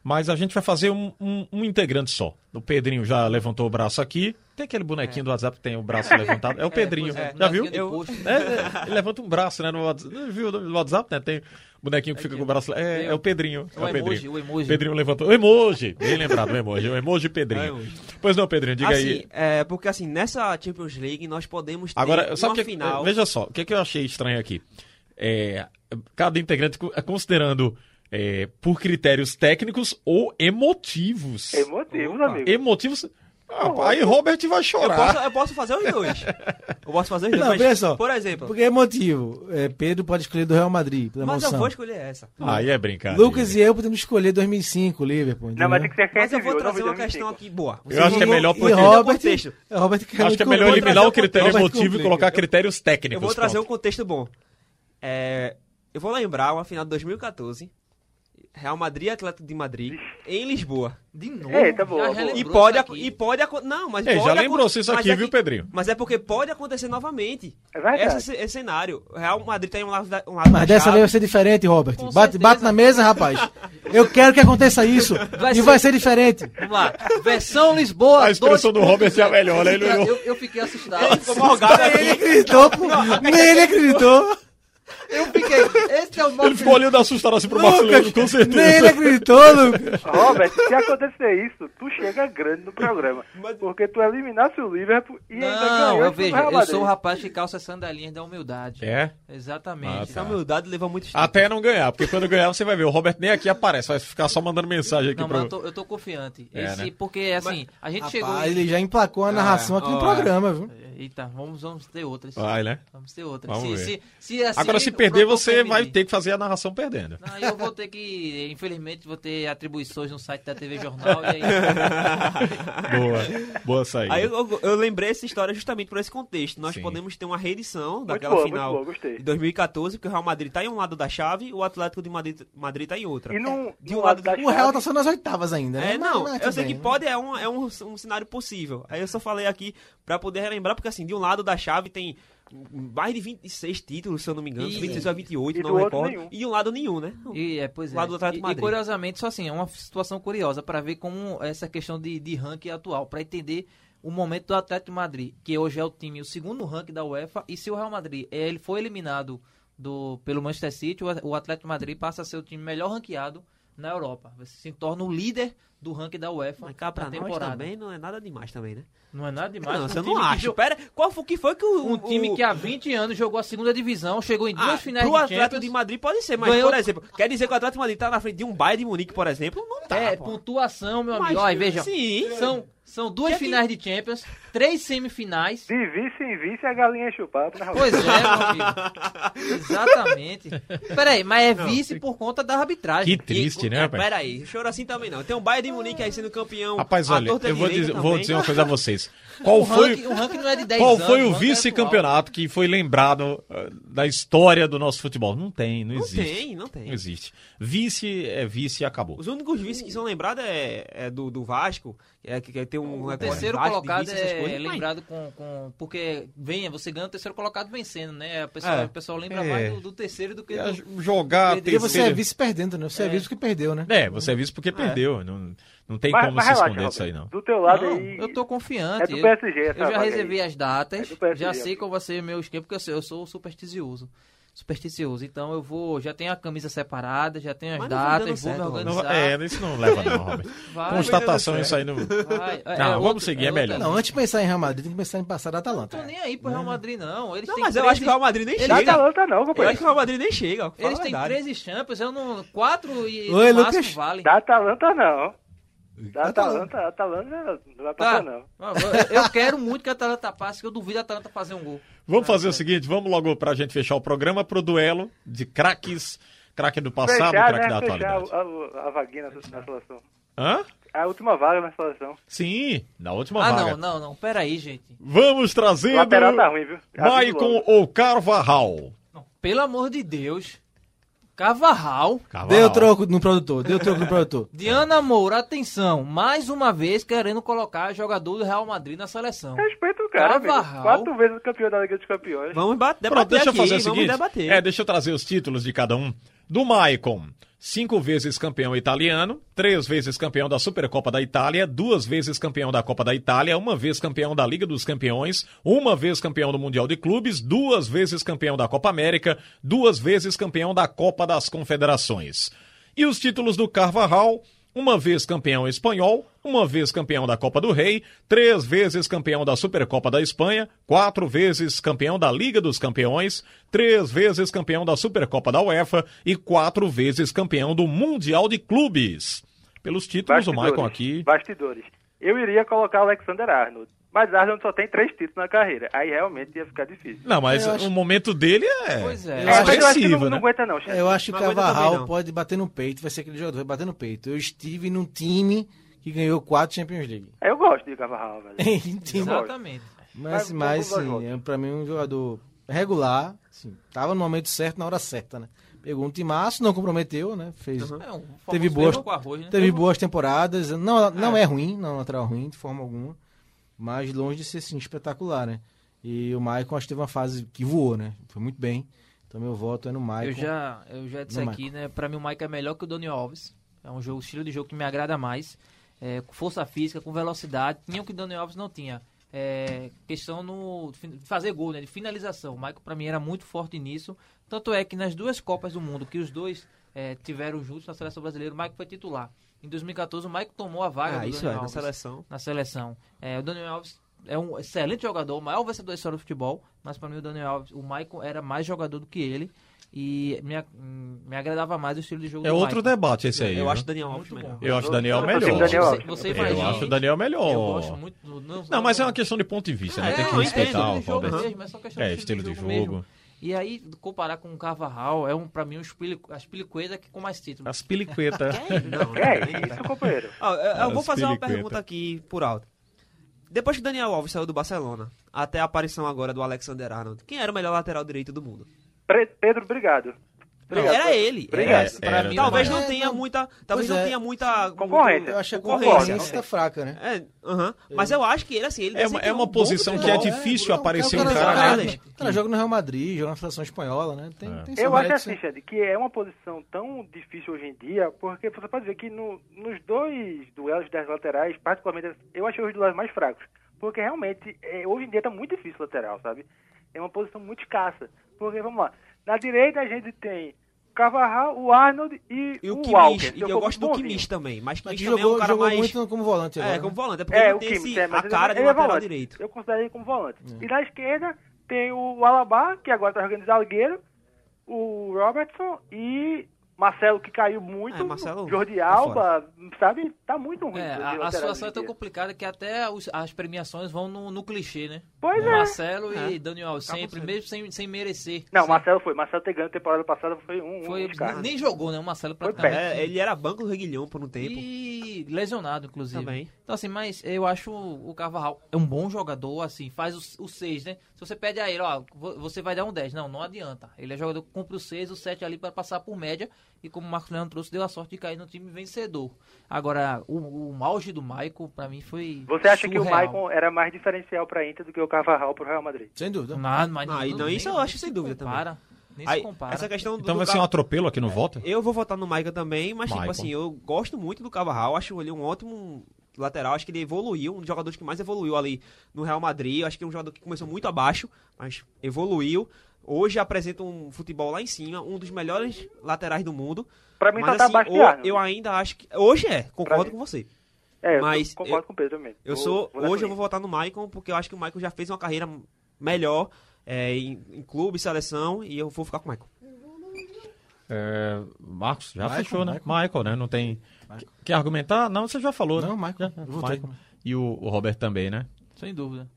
Speaker 1: Mas a gente vai fazer um, um- um integrante só. O Pedrinho já levantou o braço aqui. Tem aquele bonequinho do WhatsApp que tem o braço levantado. É o Pedrinho.
Speaker 4: é,
Speaker 1: já viu?
Speaker 3: Eu-.
Speaker 1: É, é, ele levanta um braço, né? No WhatsApp. Viu no WhatsApp, né? Tem bonequinho que fica com o braço. É, é o Pedrinho. É
Speaker 4: O
Speaker 1: o
Speaker 4: emoji,
Speaker 1: Pedrinho.
Speaker 4: o emoji.
Speaker 1: Pedrinho levantou. O emoji. Bem lembrado, o emoji. O emoji Pedrinho.
Speaker 3: É emoji.
Speaker 1: Pois não, Pedrinho, diga
Speaker 3: assim,
Speaker 1: aí.
Speaker 3: é, porque assim, nessa Champions League nós podemos ter
Speaker 1: Agora,
Speaker 3: uma
Speaker 1: sabe que,
Speaker 3: final.
Speaker 1: Veja só, o que, que eu achei estranho aqui? É, cada integrante co- considerando é, por critérios técnicos ou emotivos.
Speaker 5: Emotivos,
Speaker 3: Opa.
Speaker 5: amigo.
Speaker 1: Emotivos. Ah, aí Robert vai
Speaker 3: Eu
Speaker 1: chorar.
Speaker 3: posso, eu posso fazer os dois. Eu posso fazer os dois.
Speaker 2: Não,
Speaker 3: mas,
Speaker 2: veja só.
Speaker 3: Por exemplo,
Speaker 2: Porque é motivo. É, Pedro pode escolher do Real Madrid, pela
Speaker 3: mas eu
Speaker 2: emoção.
Speaker 3: vou escolher essa.
Speaker 1: Aí é brincadeira.
Speaker 2: Lucas e eu podemos escolher 2005, Liverpool.
Speaker 5: Não, mas tem
Speaker 2: entendeu?
Speaker 5: que ser
Speaker 3: Mas eu vou trazer uma
Speaker 5: 2025.
Speaker 3: questão aqui boa.
Speaker 1: Eu acho que é melhor
Speaker 2: E
Speaker 1: porque-
Speaker 2: Robert,
Speaker 3: contexto.
Speaker 2: Robert quer
Speaker 1: Acho que é melhor eliminar o critério
Speaker 2: Robert
Speaker 1: emotivo e colocar critérios técnicos.
Speaker 3: Eu vou trazer um
Speaker 1: pronto.
Speaker 3: contexto bom. É, eu vou lembrar uma final de 2014. Real Madrid e Atlético de Madrid em Lisboa.
Speaker 4: De novo.
Speaker 5: Eita, boa,
Speaker 4: já
Speaker 5: boa.
Speaker 4: relembrou
Speaker 3: E pode, e pode não, mas
Speaker 1: Ei,
Speaker 3: pode
Speaker 1: já isso
Speaker 3: mas
Speaker 1: aqui,
Speaker 3: é
Speaker 1: viu,
Speaker 3: que-
Speaker 1: Pedrinho?
Speaker 3: Mas é porque pode acontecer novamente.
Speaker 5: É verdade.
Speaker 3: Esse, esse cenário. Real Madrid tem um lado da, um lado
Speaker 2: Mas dessa
Speaker 3: chave.
Speaker 2: vez vai ser diferente, Robert.
Speaker 4: Com
Speaker 2: Bate,
Speaker 4: certeza.
Speaker 2: bate na mesa, rapaz. Eu quero que aconteça isso.
Speaker 4: Vai
Speaker 2: e
Speaker 4: ser-
Speaker 2: vai ser diferente.
Speaker 4: Vamos lá. Versão Lisboa.
Speaker 1: A expressão
Speaker 4: dois
Speaker 1: do Robert é a melhor, né? Ele
Speaker 4: Eu, eu, eu fiquei assustado.
Speaker 3: Ficou morgado
Speaker 2: Nem ele
Speaker 3: aqui.
Speaker 2: acreditou, pô. Nem ele acreditou.
Speaker 4: Eu fiquei. Esse é o nosso.
Speaker 1: Ele ficou olhando assustado assim pro Marcelo, com
Speaker 2: Nem ele
Speaker 1: certeza.
Speaker 2: acreditou, Lucas.
Speaker 5: Robert, se acontecer isso, tu chega grande no programa. Porque tu eliminasse o Liverpool e ainda
Speaker 4: Não,
Speaker 5: ganhou
Speaker 4: eu vejo. Eu sou o rapaz que calça sandalinhas da humildade.
Speaker 1: É?
Speaker 4: Exatamente.
Speaker 1: Ah,
Speaker 3: Essa
Speaker 1: tá.
Speaker 3: humildade leva muito tempo.
Speaker 1: Até não ganhar, porque quando ganhar você vai ver. O Robert nem aqui aparece, vai ficar só mandando mensagem aqui
Speaker 4: Não,
Speaker 1: pro.
Speaker 4: mas eu tô, eu tô confiante.
Speaker 1: É,
Speaker 4: Esse,
Speaker 1: né?
Speaker 4: Porque, assim, a gente chegou.
Speaker 2: Rapaz, ele já emplacou a narração aqui no
Speaker 3: ó,
Speaker 2: programa, viu?
Speaker 4: Eita, vamos, vamos ter outras.
Speaker 1: Vai, né?
Speaker 4: Vamos ter outras.
Speaker 1: Vamos
Speaker 4: se,
Speaker 1: ver.
Speaker 4: se, se assim,
Speaker 1: Agora, se perder, você vai
Speaker 4: permitir.
Speaker 1: ter que fazer a narração perdendo.
Speaker 4: Aí eu vou ter que, infelizmente, vou ter atribuições no site da TV Jornal e aí.
Speaker 1: Boa, boa saída.
Speaker 3: Aí eu, eu- eu lembrei essa história justamente por esse contexto. Nós
Speaker 1: Sim.
Speaker 3: podemos ter uma reedição
Speaker 5: Muito
Speaker 3: daquela
Speaker 5: boa,
Speaker 3: final
Speaker 5: boa,
Speaker 3: de 2014, porque o Real Madrid tá em um lado da chave o Atlético de Madrid, Madrid tá em outra.
Speaker 5: E num,
Speaker 3: De um
Speaker 5: lado
Speaker 3: lado
Speaker 5: da
Speaker 2: O Real
Speaker 5: chave,
Speaker 2: tá só nas oitavas ainda, né?
Speaker 3: É,
Speaker 2: Mas-
Speaker 3: não,
Speaker 2: mas
Speaker 3: eu sei
Speaker 2: bem,
Speaker 3: que pode, é, um, é um, um cenário possível. Aí eu só falei aqui pra poder relembrar, porque assim, de um lado da chave tem mais de 26 títulos, se eu não me engano,
Speaker 4: E-
Speaker 3: 26 ou 28,
Speaker 5: e
Speaker 3: não recordo.
Speaker 5: nenhum.
Speaker 3: E de um lado nenhum, né?
Speaker 4: E, é, pois é.
Speaker 3: Lá do Atlético
Speaker 4: e, e
Speaker 3: Madrid.
Speaker 4: curiosamente, só assim, é uma situação curiosa para ver como essa questão de, de ranking atual, para entender o momento do Atlético de Madrid, que hoje é o time, o segundo ranking da UEFA, e se o Real Madrid eh, ele foi eliminado do, pelo Manchester City, o, o Atlético de Madrid passa a ser o time melhor ranqueado na Europa. Se torna o líder do ranking da UEFA
Speaker 3: Mas cá pra nós
Speaker 4: temporada.
Speaker 3: também não é nada demais também, né?
Speaker 4: Não é nada demais.
Speaker 3: não,
Speaker 4: um
Speaker 3: você
Speaker 4: time
Speaker 3: não
Speaker 4: que
Speaker 3: acha. Pera, qual foi o que foi que o...
Speaker 4: Um time
Speaker 3: o-
Speaker 4: que há 20 anos jogou a segunda divisão, chegou em duas
Speaker 3: Ah,
Speaker 4: finais
Speaker 3: pro
Speaker 4: de
Speaker 3: Atlético
Speaker 4: Champions.
Speaker 3: de Madrid pode ser, mas,
Speaker 4: Ganhou-
Speaker 3: por exemplo, quer dizer que o Atlético de Madrid tá na frente de um Bayern de Munique, por exemplo? Não tá,
Speaker 4: é,
Speaker 3: pô.
Speaker 4: pontuação, meu
Speaker 3: Mas,
Speaker 4: amigo. Olha, veja.
Speaker 3: sim.
Speaker 4: São São duas
Speaker 3: Que que-
Speaker 4: finais de Champions, três semifinais.
Speaker 5: De vice em vice, a galinha o papo, né, Raul?
Speaker 4: Pois é, meu amigo. Exatamente. Peraí, mas é vice por conta da arbitragem.
Speaker 1: Que triste,
Speaker 3: E-
Speaker 1: né,
Speaker 3: é,
Speaker 1: rapaz?
Speaker 3: Peraí, choro assim também não. Tem um Bayern de Munique aí sendo campeão.
Speaker 1: Rapaz, olha, eu vou dizer, vou dizer uma coisa a vocês. Qual
Speaker 4: o,
Speaker 1: foi,
Speaker 4: ranking, o ranking não é de 10
Speaker 1: qual
Speaker 4: anos.
Speaker 1: foi o
Speaker 4: ranking é
Speaker 1: vice-campeonato que foi lembrado ah, da história do nosso futebol? Não tem, não,
Speaker 3: Não
Speaker 1: existe.
Speaker 3: tem, não tem.
Speaker 1: Não existe. Vice é vice e acabou.
Speaker 3: Os únicos vices que são lembrados é, é do, do Vasco, é que, que tem um
Speaker 4: O terceiro
Speaker 3: Vasco
Speaker 4: colocado
Speaker 3: vice,
Speaker 4: é
Speaker 3: coisas,
Speaker 4: lembrado com, com. Porque venha, você ganha o terceiro colocado vencendo, né? O pessoal,
Speaker 3: É.
Speaker 4: o pessoal lembra
Speaker 1: É.
Speaker 4: mais do, do terceiro do que
Speaker 1: É,
Speaker 4: do.
Speaker 1: Jogar
Speaker 4: Porque
Speaker 2: Porque você é
Speaker 1: terceiro-
Speaker 2: vice perdendo, né? Você é,
Speaker 4: É.
Speaker 2: vice porque perdeu, né?
Speaker 1: É, você é vice porque perdeu. Não, não tem
Speaker 5: Mas-
Speaker 1: como
Speaker 5: mas
Speaker 1: se
Speaker 5: relaxa,
Speaker 1: esconder disso aí, não.
Speaker 5: Do teu lado
Speaker 4: Não,
Speaker 5: aí.
Speaker 4: eu tô confiante.
Speaker 5: É do
Speaker 4: eu-
Speaker 5: PSG essa
Speaker 4: Eu já
Speaker 5: vaga aí.
Speaker 4: reservei as datas,
Speaker 5: É PSG,
Speaker 4: já sei qual vai ser o meu esquema, porque eu, sou- eu sou supersticioso. Supersticioso. Então eu vou. Já tenho a camisa separada, já tenho as
Speaker 3: Mas não dando
Speaker 4: datas, vou me
Speaker 3: certo, Robert.
Speaker 1: Não,
Speaker 4: organizar.
Speaker 1: é, isso não leva não, Robert.
Speaker 4: Vai,
Speaker 1: Constatação, isso aí não...
Speaker 4: vai. É,
Speaker 1: Não,
Speaker 4: é
Speaker 1: vamos
Speaker 4: outro-
Speaker 1: seguir, é
Speaker 4: outra-
Speaker 1: melhor.
Speaker 2: Não, antes de pensar em Real Madrid, tem que pensar em passar da
Speaker 4: Não
Speaker 2: Atalanta.
Speaker 4: tô nem aí pro Real Madrid, não. Eles
Speaker 3: Não,
Speaker 4: têm
Speaker 3: mas eu
Speaker 4: 13
Speaker 3: acho que o Real Madrid nem chega.
Speaker 5: Atalanta não,
Speaker 3: Eu acho que o
Speaker 5: companheiro.
Speaker 3: Real Madrid nem chega.
Speaker 4: Eles têm
Speaker 3: verdade.
Speaker 4: 13 Champions, eu não. 4 e
Speaker 2: Oi,
Speaker 4: no
Speaker 2: Lucas.
Speaker 4: máximo vale.
Speaker 5: Da Atalanta não. Da
Speaker 2: Atalanta.
Speaker 5: Atalanta, Atalanta não vai
Speaker 4: Tá.
Speaker 5: passar não.
Speaker 4: Eu, quero muito que a Atalanta passe, que eu duvido a Atalanta fazer um gol.
Speaker 1: Vamos fazer o seguinte, vamos logo pra gente fechar o programa pro duelo de craques, craque do passado e
Speaker 5: Fechar,
Speaker 1: craque da
Speaker 5: né? Fechar
Speaker 1: atualidade.
Speaker 5: a, a, a vaguinha na, na seleção.
Speaker 1: Hã?
Speaker 5: A última vaga na seleção.
Speaker 1: Sim, na última
Speaker 4: Ah,
Speaker 1: vaga.
Speaker 4: não, não, não. Pera aí, gente.
Speaker 5: O
Speaker 1: Vamos trazer
Speaker 5: lateral tá ruim, viu? Aviso
Speaker 1: Maicon
Speaker 5: logo.
Speaker 1: ou Carvajal?
Speaker 4: Não, Pelo amor de Deus. Cavarral.
Speaker 1: Carvajal.
Speaker 2: Deu troco no produtor, deu troco no produtor.
Speaker 4: Diana Moura, atenção. Mais uma vez querendo colocar jogador do Real Madrid na seleção.
Speaker 5: Respeita o cara.
Speaker 4: Cavarral.
Speaker 5: Quatro vezes campeão da Liga dos Campeões.
Speaker 3: Vamos ba- debater
Speaker 1: Pronto, deixa eu
Speaker 3: aqui,
Speaker 1: fazer o
Speaker 3: vamos
Speaker 1: seguinte.
Speaker 3: debater.
Speaker 1: É, deixa eu trazer os títulos de cada um. Do Maicon, cinco vezes campeão italiano, três vezes campeão da Supercopa da Itália, duas vezes campeão da Copa da Itália, uma vez campeão da Liga dos Campeões, uma vez campeão do Mundial de Clubes, duas vezes campeão da Copa América, duas vezes campeão da Copa das Confederações. E os títulos do Carvajal, uma vez campeão espanhol, uma vez campeão da Copa do Rei, três vezes campeão da Supercopa da Espanha, quatro vezes campeão da Liga dos Campeões, três vezes campeão da Supercopa da UEFA e quatro vezes campeão do Mundial de Clubes. Pelos títulos, o Maicon aqui.
Speaker 5: Bastidores. Eu iria colocar o Alexander Arnold. Mas Arnold só tem três títulos na carreira. Aí realmente ia ficar difícil.
Speaker 1: Não, mas
Speaker 2: acho-
Speaker 1: o momento dele é.
Speaker 4: Pois é.
Speaker 2: Eu
Speaker 5: É, eu acho que
Speaker 1: expressivo,
Speaker 5: não,
Speaker 1: né?
Speaker 5: não aguenta não, chefe.
Speaker 2: É, eu acho que o
Speaker 3: Não
Speaker 2: Cavarral
Speaker 3: não.
Speaker 2: pode bater no peito, vai ser aquele jogador, vai bater no peito. Eu estive num time que ganhou quatro Champions League.
Speaker 5: Eu gosto de Cavarral, velho.
Speaker 4: Exatamente.
Speaker 2: Mas,
Speaker 5: Mas
Speaker 2: mas sim, é pra mim um jogador regular, assim, tava no momento certo, na hora certa, né? Pegou um timaço, não comprometeu, né? Fez,
Speaker 4: É um
Speaker 2: teve boas,
Speaker 4: arroz, né?
Speaker 2: teve boas temporadas. Não, não é. ruim, não é um lateral ruim de forma alguma, mas longe de ser assim, espetacular, né? E o Maicon acho que teve uma fase que voou, né? Foi muito bem. Então meu voto é no Maicon.
Speaker 4: Eu já, eu já disse aqui, né? Pra mim o Mike é melhor que o Daniel Alves. É um jogo, estilo de jogo que me agrada mais. É, com força física, com velocidade. Tinha o que o Daniel Alves não tinha. É, questão no de fazer gol, né? De finalização. O Michael pra mim era muito forte nisso. Tanto é que nas duas Copas do Mundo que os dois é, tiveram juntos na seleção brasileira, o Michael foi titular. Em 2014 o Michael tomou a vaga
Speaker 3: Ah,
Speaker 4: do
Speaker 3: isso
Speaker 4: Daniel
Speaker 3: é, na
Speaker 4: Alves
Speaker 3: seleção.
Speaker 4: na seleção. É, o Daniel Alves é um excelente jogador, o maior vencedor da história do futebol, mas para mim o Daniel Alves, o Maicon era mais jogador do que ele e me, me agradava mais o estilo de jogo
Speaker 1: É
Speaker 4: do
Speaker 1: outro debate esse aí.
Speaker 3: Eu
Speaker 1: viu?
Speaker 3: acho o Daniel Alves
Speaker 4: Muito
Speaker 3: melhor.
Speaker 4: bom.
Speaker 1: Eu acho o Daniel melhor.
Speaker 4: Você, você
Speaker 1: Eu acho o Daniel melhor.
Speaker 4: Eu gosto muito do, não,
Speaker 1: Não, mas é uma questão de ponto de vista, né?
Speaker 4: É,
Speaker 1: Tem que respeitar
Speaker 4: é
Speaker 1: o
Speaker 4: estilo de jogo
Speaker 1: Robert.
Speaker 4: mesmo, é só questão
Speaker 1: É,
Speaker 4: de
Speaker 1: estilo de jogo.
Speaker 4: mesmo. E aí, comparar com o Carvajal, é um, pra mim um espili- as piliqueza que com mais títulos.
Speaker 1: As piliquetas.
Speaker 3: Não,
Speaker 5: É isso, companheiro.
Speaker 3: Ó, eu, eu vou fazer uma pergunta aqui por alto. Depois que o Daniel Alves saiu do Barcelona, até a aparição agora do Alexander Arnold, quem era o melhor lateral direito do mundo?
Speaker 5: Pre- Pedro, obrigado. Obrigado,
Speaker 3: era ele.
Speaker 5: Obrigado.
Speaker 3: Era-
Speaker 4: pra
Speaker 1: Era
Speaker 4: mim,
Speaker 3: talvez não
Speaker 2: É,
Speaker 3: tenha muita. Talvez
Speaker 2: Pois
Speaker 3: não
Speaker 2: é.
Speaker 3: tenha muita.
Speaker 5: Concorrência.
Speaker 2: Eu que a
Speaker 3: Concorrência.
Speaker 2: concorrência tá fraca, né?
Speaker 3: É, aham. Mas eu acho que ele, assim, ele
Speaker 1: É uma- é uma posição que é difícil aparecer
Speaker 2: o
Speaker 1: um
Speaker 2: cara,
Speaker 3: né?
Speaker 2: cara joga no Real Madrid, joga na seleção espanhola, né? Tem,
Speaker 1: É.
Speaker 2: tem
Speaker 5: Eu acho assim,
Speaker 2: sim.
Speaker 5: Xande, que é uma posição tão difícil hoje em dia, porque você pode ver que no- nos dois duelos das laterais, particularmente, eu achei os duelos mais fracos. Porque realmente, é, hoje em dia tá muito difícil lateral, sabe? É uma posição muito escassa. Porque, vamos lá, na direita a gente tem o Cavarral, o Arnold e,
Speaker 3: E o
Speaker 5: o
Speaker 3: Kimmich.
Speaker 5: Walker.
Speaker 3: E eu gosto do. Kimmich também. Mas Kimmich também é
Speaker 2: jogou,
Speaker 3: um cara
Speaker 2: jogou
Speaker 3: mais.
Speaker 2: muito como volante agora.
Speaker 3: É,
Speaker 2: né?
Speaker 3: como volante. É porque
Speaker 5: É,
Speaker 3: ele
Speaker 5: o
Speaker 3: tem
Speaker 5: Kimmich,
Speaker 3: esse,
Speaker 5: é,
Speaker 3: a
Speaker 5: ele-
Speaker 3: cara de
Speaker 5: é
Speaker 3: lateral
Speaker 5: volante.
Speaker 3: direito.
Speaker 5: Eu considero ele como volante. E na esquerda tem o Alabá, que agora tá jogando de zagueiro, o Robertson e Marcelo que caiu muito,
Speaker 3: É, Marcelo
Speaker 5: Jordi
Speaker 3: tá
Speaker 5: Alba, sabe, tá muito ruim.
Speaker 4: É, a, a situação é tão complicada que até os- as premiações vão no, no clichê, né?
Speaker 5: Pois é.
Speaker 4: Marcelo
Speaker 3: É.
Speaker 4: e Daniel Alves sempre, mesmo sem, sem merecer.
Speaker 5: Não, Marcelo foi. Marcelo ter ganho temporada passada foi um,
Speaker 4: foi,
Speaker 5: um
Speaker 4: nem jogou, né? O Marcelo
Speaker 5: Foi
Speaker 4: praticamente.
Speaker 3: É, ele era banco do Reguilhão por um tempo.
Speaker 4: E lesionado, inclusive.
Speaker 3: Também.
Speaker 4: Então, assim, mas eu acho o Carvajal é um bom jogador, assim, faz o 6, né? Se você pede a ele, ó, vo- você vai dar um 10. Não, não adianta. Ele é jogador que cumpre o 6, o 7 ali para passar por média. E como o Marcos Leandro trouxe, deu a sorte de cair no time vencedor. Agora, o, o auge do Maicon, pra mim, foi.
Speaker 5: Você acha que o
Speaker 4: surreal.
Speaker 5: Maicon era mais diferencial pra Inter do que o Carvajal pro Real Madrid?
Speaker 2: Sem dúvida.
Speaker 4: Nada, mas
Speaker 3: Não, e não, isso eu acho sem dúvida também.
Speaker 4: compara, Nem
Speaker 3: Aí,
Speaker 4: se compara.
Speaker 3: essa questão
Speaker 1: Então
Speaker 3: do
Speaker 1: vai ser um atropelo aqui no voto?
Speaker 3: Eu vou votar no Maicon também, mas tipo
Speaker 1: Maicon.
Speaker 3: assim, eu gosto muito do Carvajal, acho ele um ótimo lateral, acho que ele evoluiu, um dos jogadores que mais evoluiu ali no Real Madrid, acho que é um jogador que começou muito abaixo, mas evoluiu. Hoje apresenta um futebol lá em cima, um dos melhores laterais do mundo.
Speaker 5: Pra mim
Speaker 3: mas
Speaker 5: só tá
Speaker 3: assim,
Speaker 5: abaixo de
Speaker 3: eu ainda acho que hoje é, concordo com você.
Speaker 5: É, eu
Speaker 3: mas
Speaker 5: concordo
Speaker 3: eu-
Speaker 5: com o Pedro também.
Speaker 3: Eu
Speaker 5: Vou-
Speaker 3: sou
Speaker 5: vou
Speaker 3: hoje eu vou votar no Maicon porque eu acho que o Maicon já fez uma carreira melhor é, em, em clube, seleção e eu vou ficar com o Maicon.
Speaker 1: É, Marcos, já
Speaker 2: Michael,
Speaker 1: fechou, né?
Speaker 2: Michael.
Speaker 1: Michael, né? Não tem. Quer argumentar? Não, você já falou,
Speaker 2: Não,
Speaker 1: né?
Speaker 2: Michael.
Speaker 1: Já,
Speaker 2: Eu.
Speaker 1: Michael. E o, o Roberto também, né?
Speaker 4: Sem dúvida.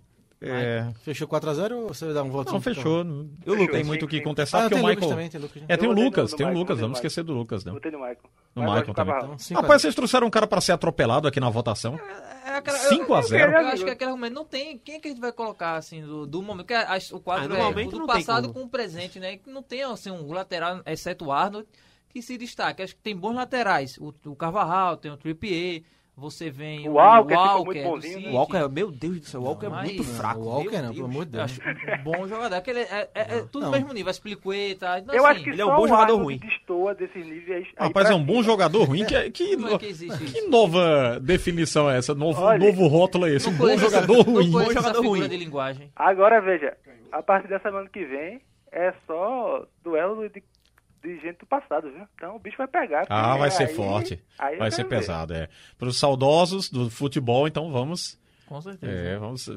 Speaker 1: É.
Speaker 2: Fechou 4x0 ou você vai dar um voto?
Speaker 1: Não, fechou. Não
Speaker 5: Eu,
Speaker 1: tem muito o que contestar,
Speaker 2: Ah,
Speaker 1: porque
Speaker 2: tem
Speaker 1: o
Speaker 2: Lucas
Speaker 1: Michael.
Speaker 2: também, tem Lucas.
Speaker 1: É, tem o Lucas, tem o Lucas, vamos esquecer do Lucas, não.
Speaker 5: Votei no Michael.
Speaker 1: No Michael também.
Speaker 5: Carvajal.
Speaker 2: Então,
Speaker 1: Rapaz, vocês trouxeram um cara pra ser atropelado aqui na votação?
Speaker 4: É aquela-
Speaker 1: 5 a
Speaker 4: eu-
Speaker 1: 0.
Speaker 4: Eu acho que aquele argumento não tem. Quem é que a gente vai colocar assim do, do momento? Porque a- o quadro
Speaker 3: Ah,
Speaker 4: é
Speaker 3: momento
Speaker 4: do passado com o presente, né? Que não tem assim um lateral, exceto o Arnold, que se destaque. Acho que tem bons laterais. O, o Carvajal, tem o Trippier. Você vem
Speaker 5: O Walker ficou muito
Speaker 4: Walker
Speaker 5: bonzinho, né?
Speaker 3: O Walker, meu Deus do céu, o Walker é
Speaker 4: Mas-
Speaker 3: muito fraco.
Speaker 2: O Walker
Speaker 3: meu
Speaker 2: não, pelo
Speaker 3: Deus.
Speaker 2: amor de
Speaker 4: Eu
Speaker 2: Deus.
Speaker 4: acho um bom jogador. Aquele é, é- é tudo
Speaker 2: Não.
Speaker 4: no mesmo nível. Expliqueta. Então,
Speaker 5: Eu
Speaker 4: assim,
Speaker 5: acho que
Speaker 3: ele é um bom
Speaker 5: o
Speaker 3: jogador ruim.
Speaker 5: destoa desses níveis. aí
Speaker 1: Rapaz, é um bom jogador ruim. Que, que,
Speaker 4: é que
Speaker 1: que nova definição é essa? Novo,
Speaker 5: Olha,
Speaker 1: novo rótulo é esse? Um
Speaker 4: Não
Speaker 1: bom
Speaker 4: essa-
Speaker 1: jogador
Speaker 4: não
Speaker 1: ruim.
Speaker 3: Bom
Speaker 4: essa
Speaker 3: jogador ruim.
Speaker 4: de linguagem.
Speaker 5: Agora veja, a partir da semana que vem é só duelo de, de gente do passado, viu? Então o bicho vai pegar.
Speaker 1: Ah,
Speaker 5: porque
Speaker 1: vai ser
Speaker 5: aí-
Speaker 1: forte.
Speaker 5: aí
Speaker 1: Vai ser
Speaker 5: quero ver.
Speaker 1: pesado, é. Para os saudosos do futebol, então vamos.
Speaker 4: Com certeza.
Speaker 1: É, vamos. é,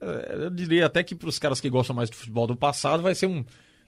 Speaker 1: é, eu diria até que para os caras que gostam mais do futebol do passado, vai ser um.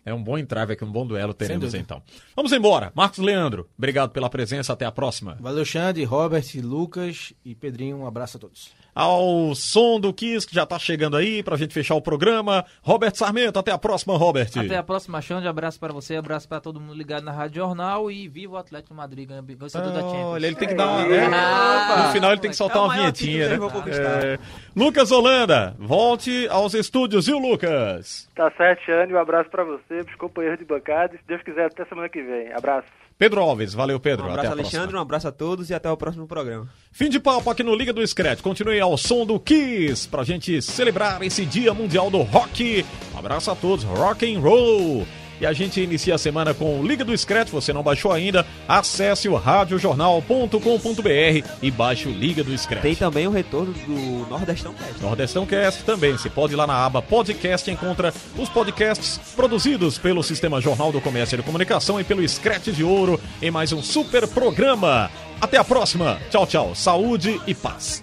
Speaker 1: É um bom entrave aqui, um bom duelo teremos então. Vamos embora. Marcos Leandro, obrigado pela presença. Até a próxima.
Speaker 2: Valeu, Xande, Robert, Lucas e Pedrinho. Um abraço a todos.
Speaker 1: Ao som do Kiss, que já tá chegando aí, pra gente fechar o programa. Robert Sarmento, até a próxima, Robert.
Speaker 4: Até a próxima, Xande. Abraço para você, abraço para todo mundo ligado na Rádio Jornal e viva o Atlético Madrid, vencedor da Champions.
Speaker 1: Olha, ele tem que dar uma. né?
Speaker 4: Ah,
Speaker 1: no final ele tem que soltar
Speaker 3: é
Speaker 1: uma vinhetinha, né? É. Lucas Holanda, volte aos estúdios, viu, Lucas?
Speaker 5: Tá certo, Xande. Um abraço pra você, pros companheiros de bancada. Se Deus quiser, até semana que vem. Abraço.
Speaker 1: Pedro Alves, valeu, Pedro.
Speaker 3: Um abraço,
Speaker 1: a.
Speaker 3: Alexandre, um abraço a todos e até o próximo programa.
Speaker 1: Fim de papo aqui no Liga do Scratch. Continue ao som do Kiss pra gente celebrar esse Dia Mundial do Rock. Um abraço a todos, rock and roll. E a gente inicia a semana com o Liga do Scratch. Você não baixou ainda? Acesse o radiojornal.com.br e baixe o Liga do Scratch.
Speaker 3: Tem também o retorno do Nordestão Cast.
Speaker 1: Nordestão Cast também. Você pode ir lá na aba podcast encontra os podcasts produzidos pelo Sistema Jornal do Comércio e da Comunicação e pelo Scratch de Ouro em mais um super programa. Até a próxima. Tchau, tchau. Saúde e paz.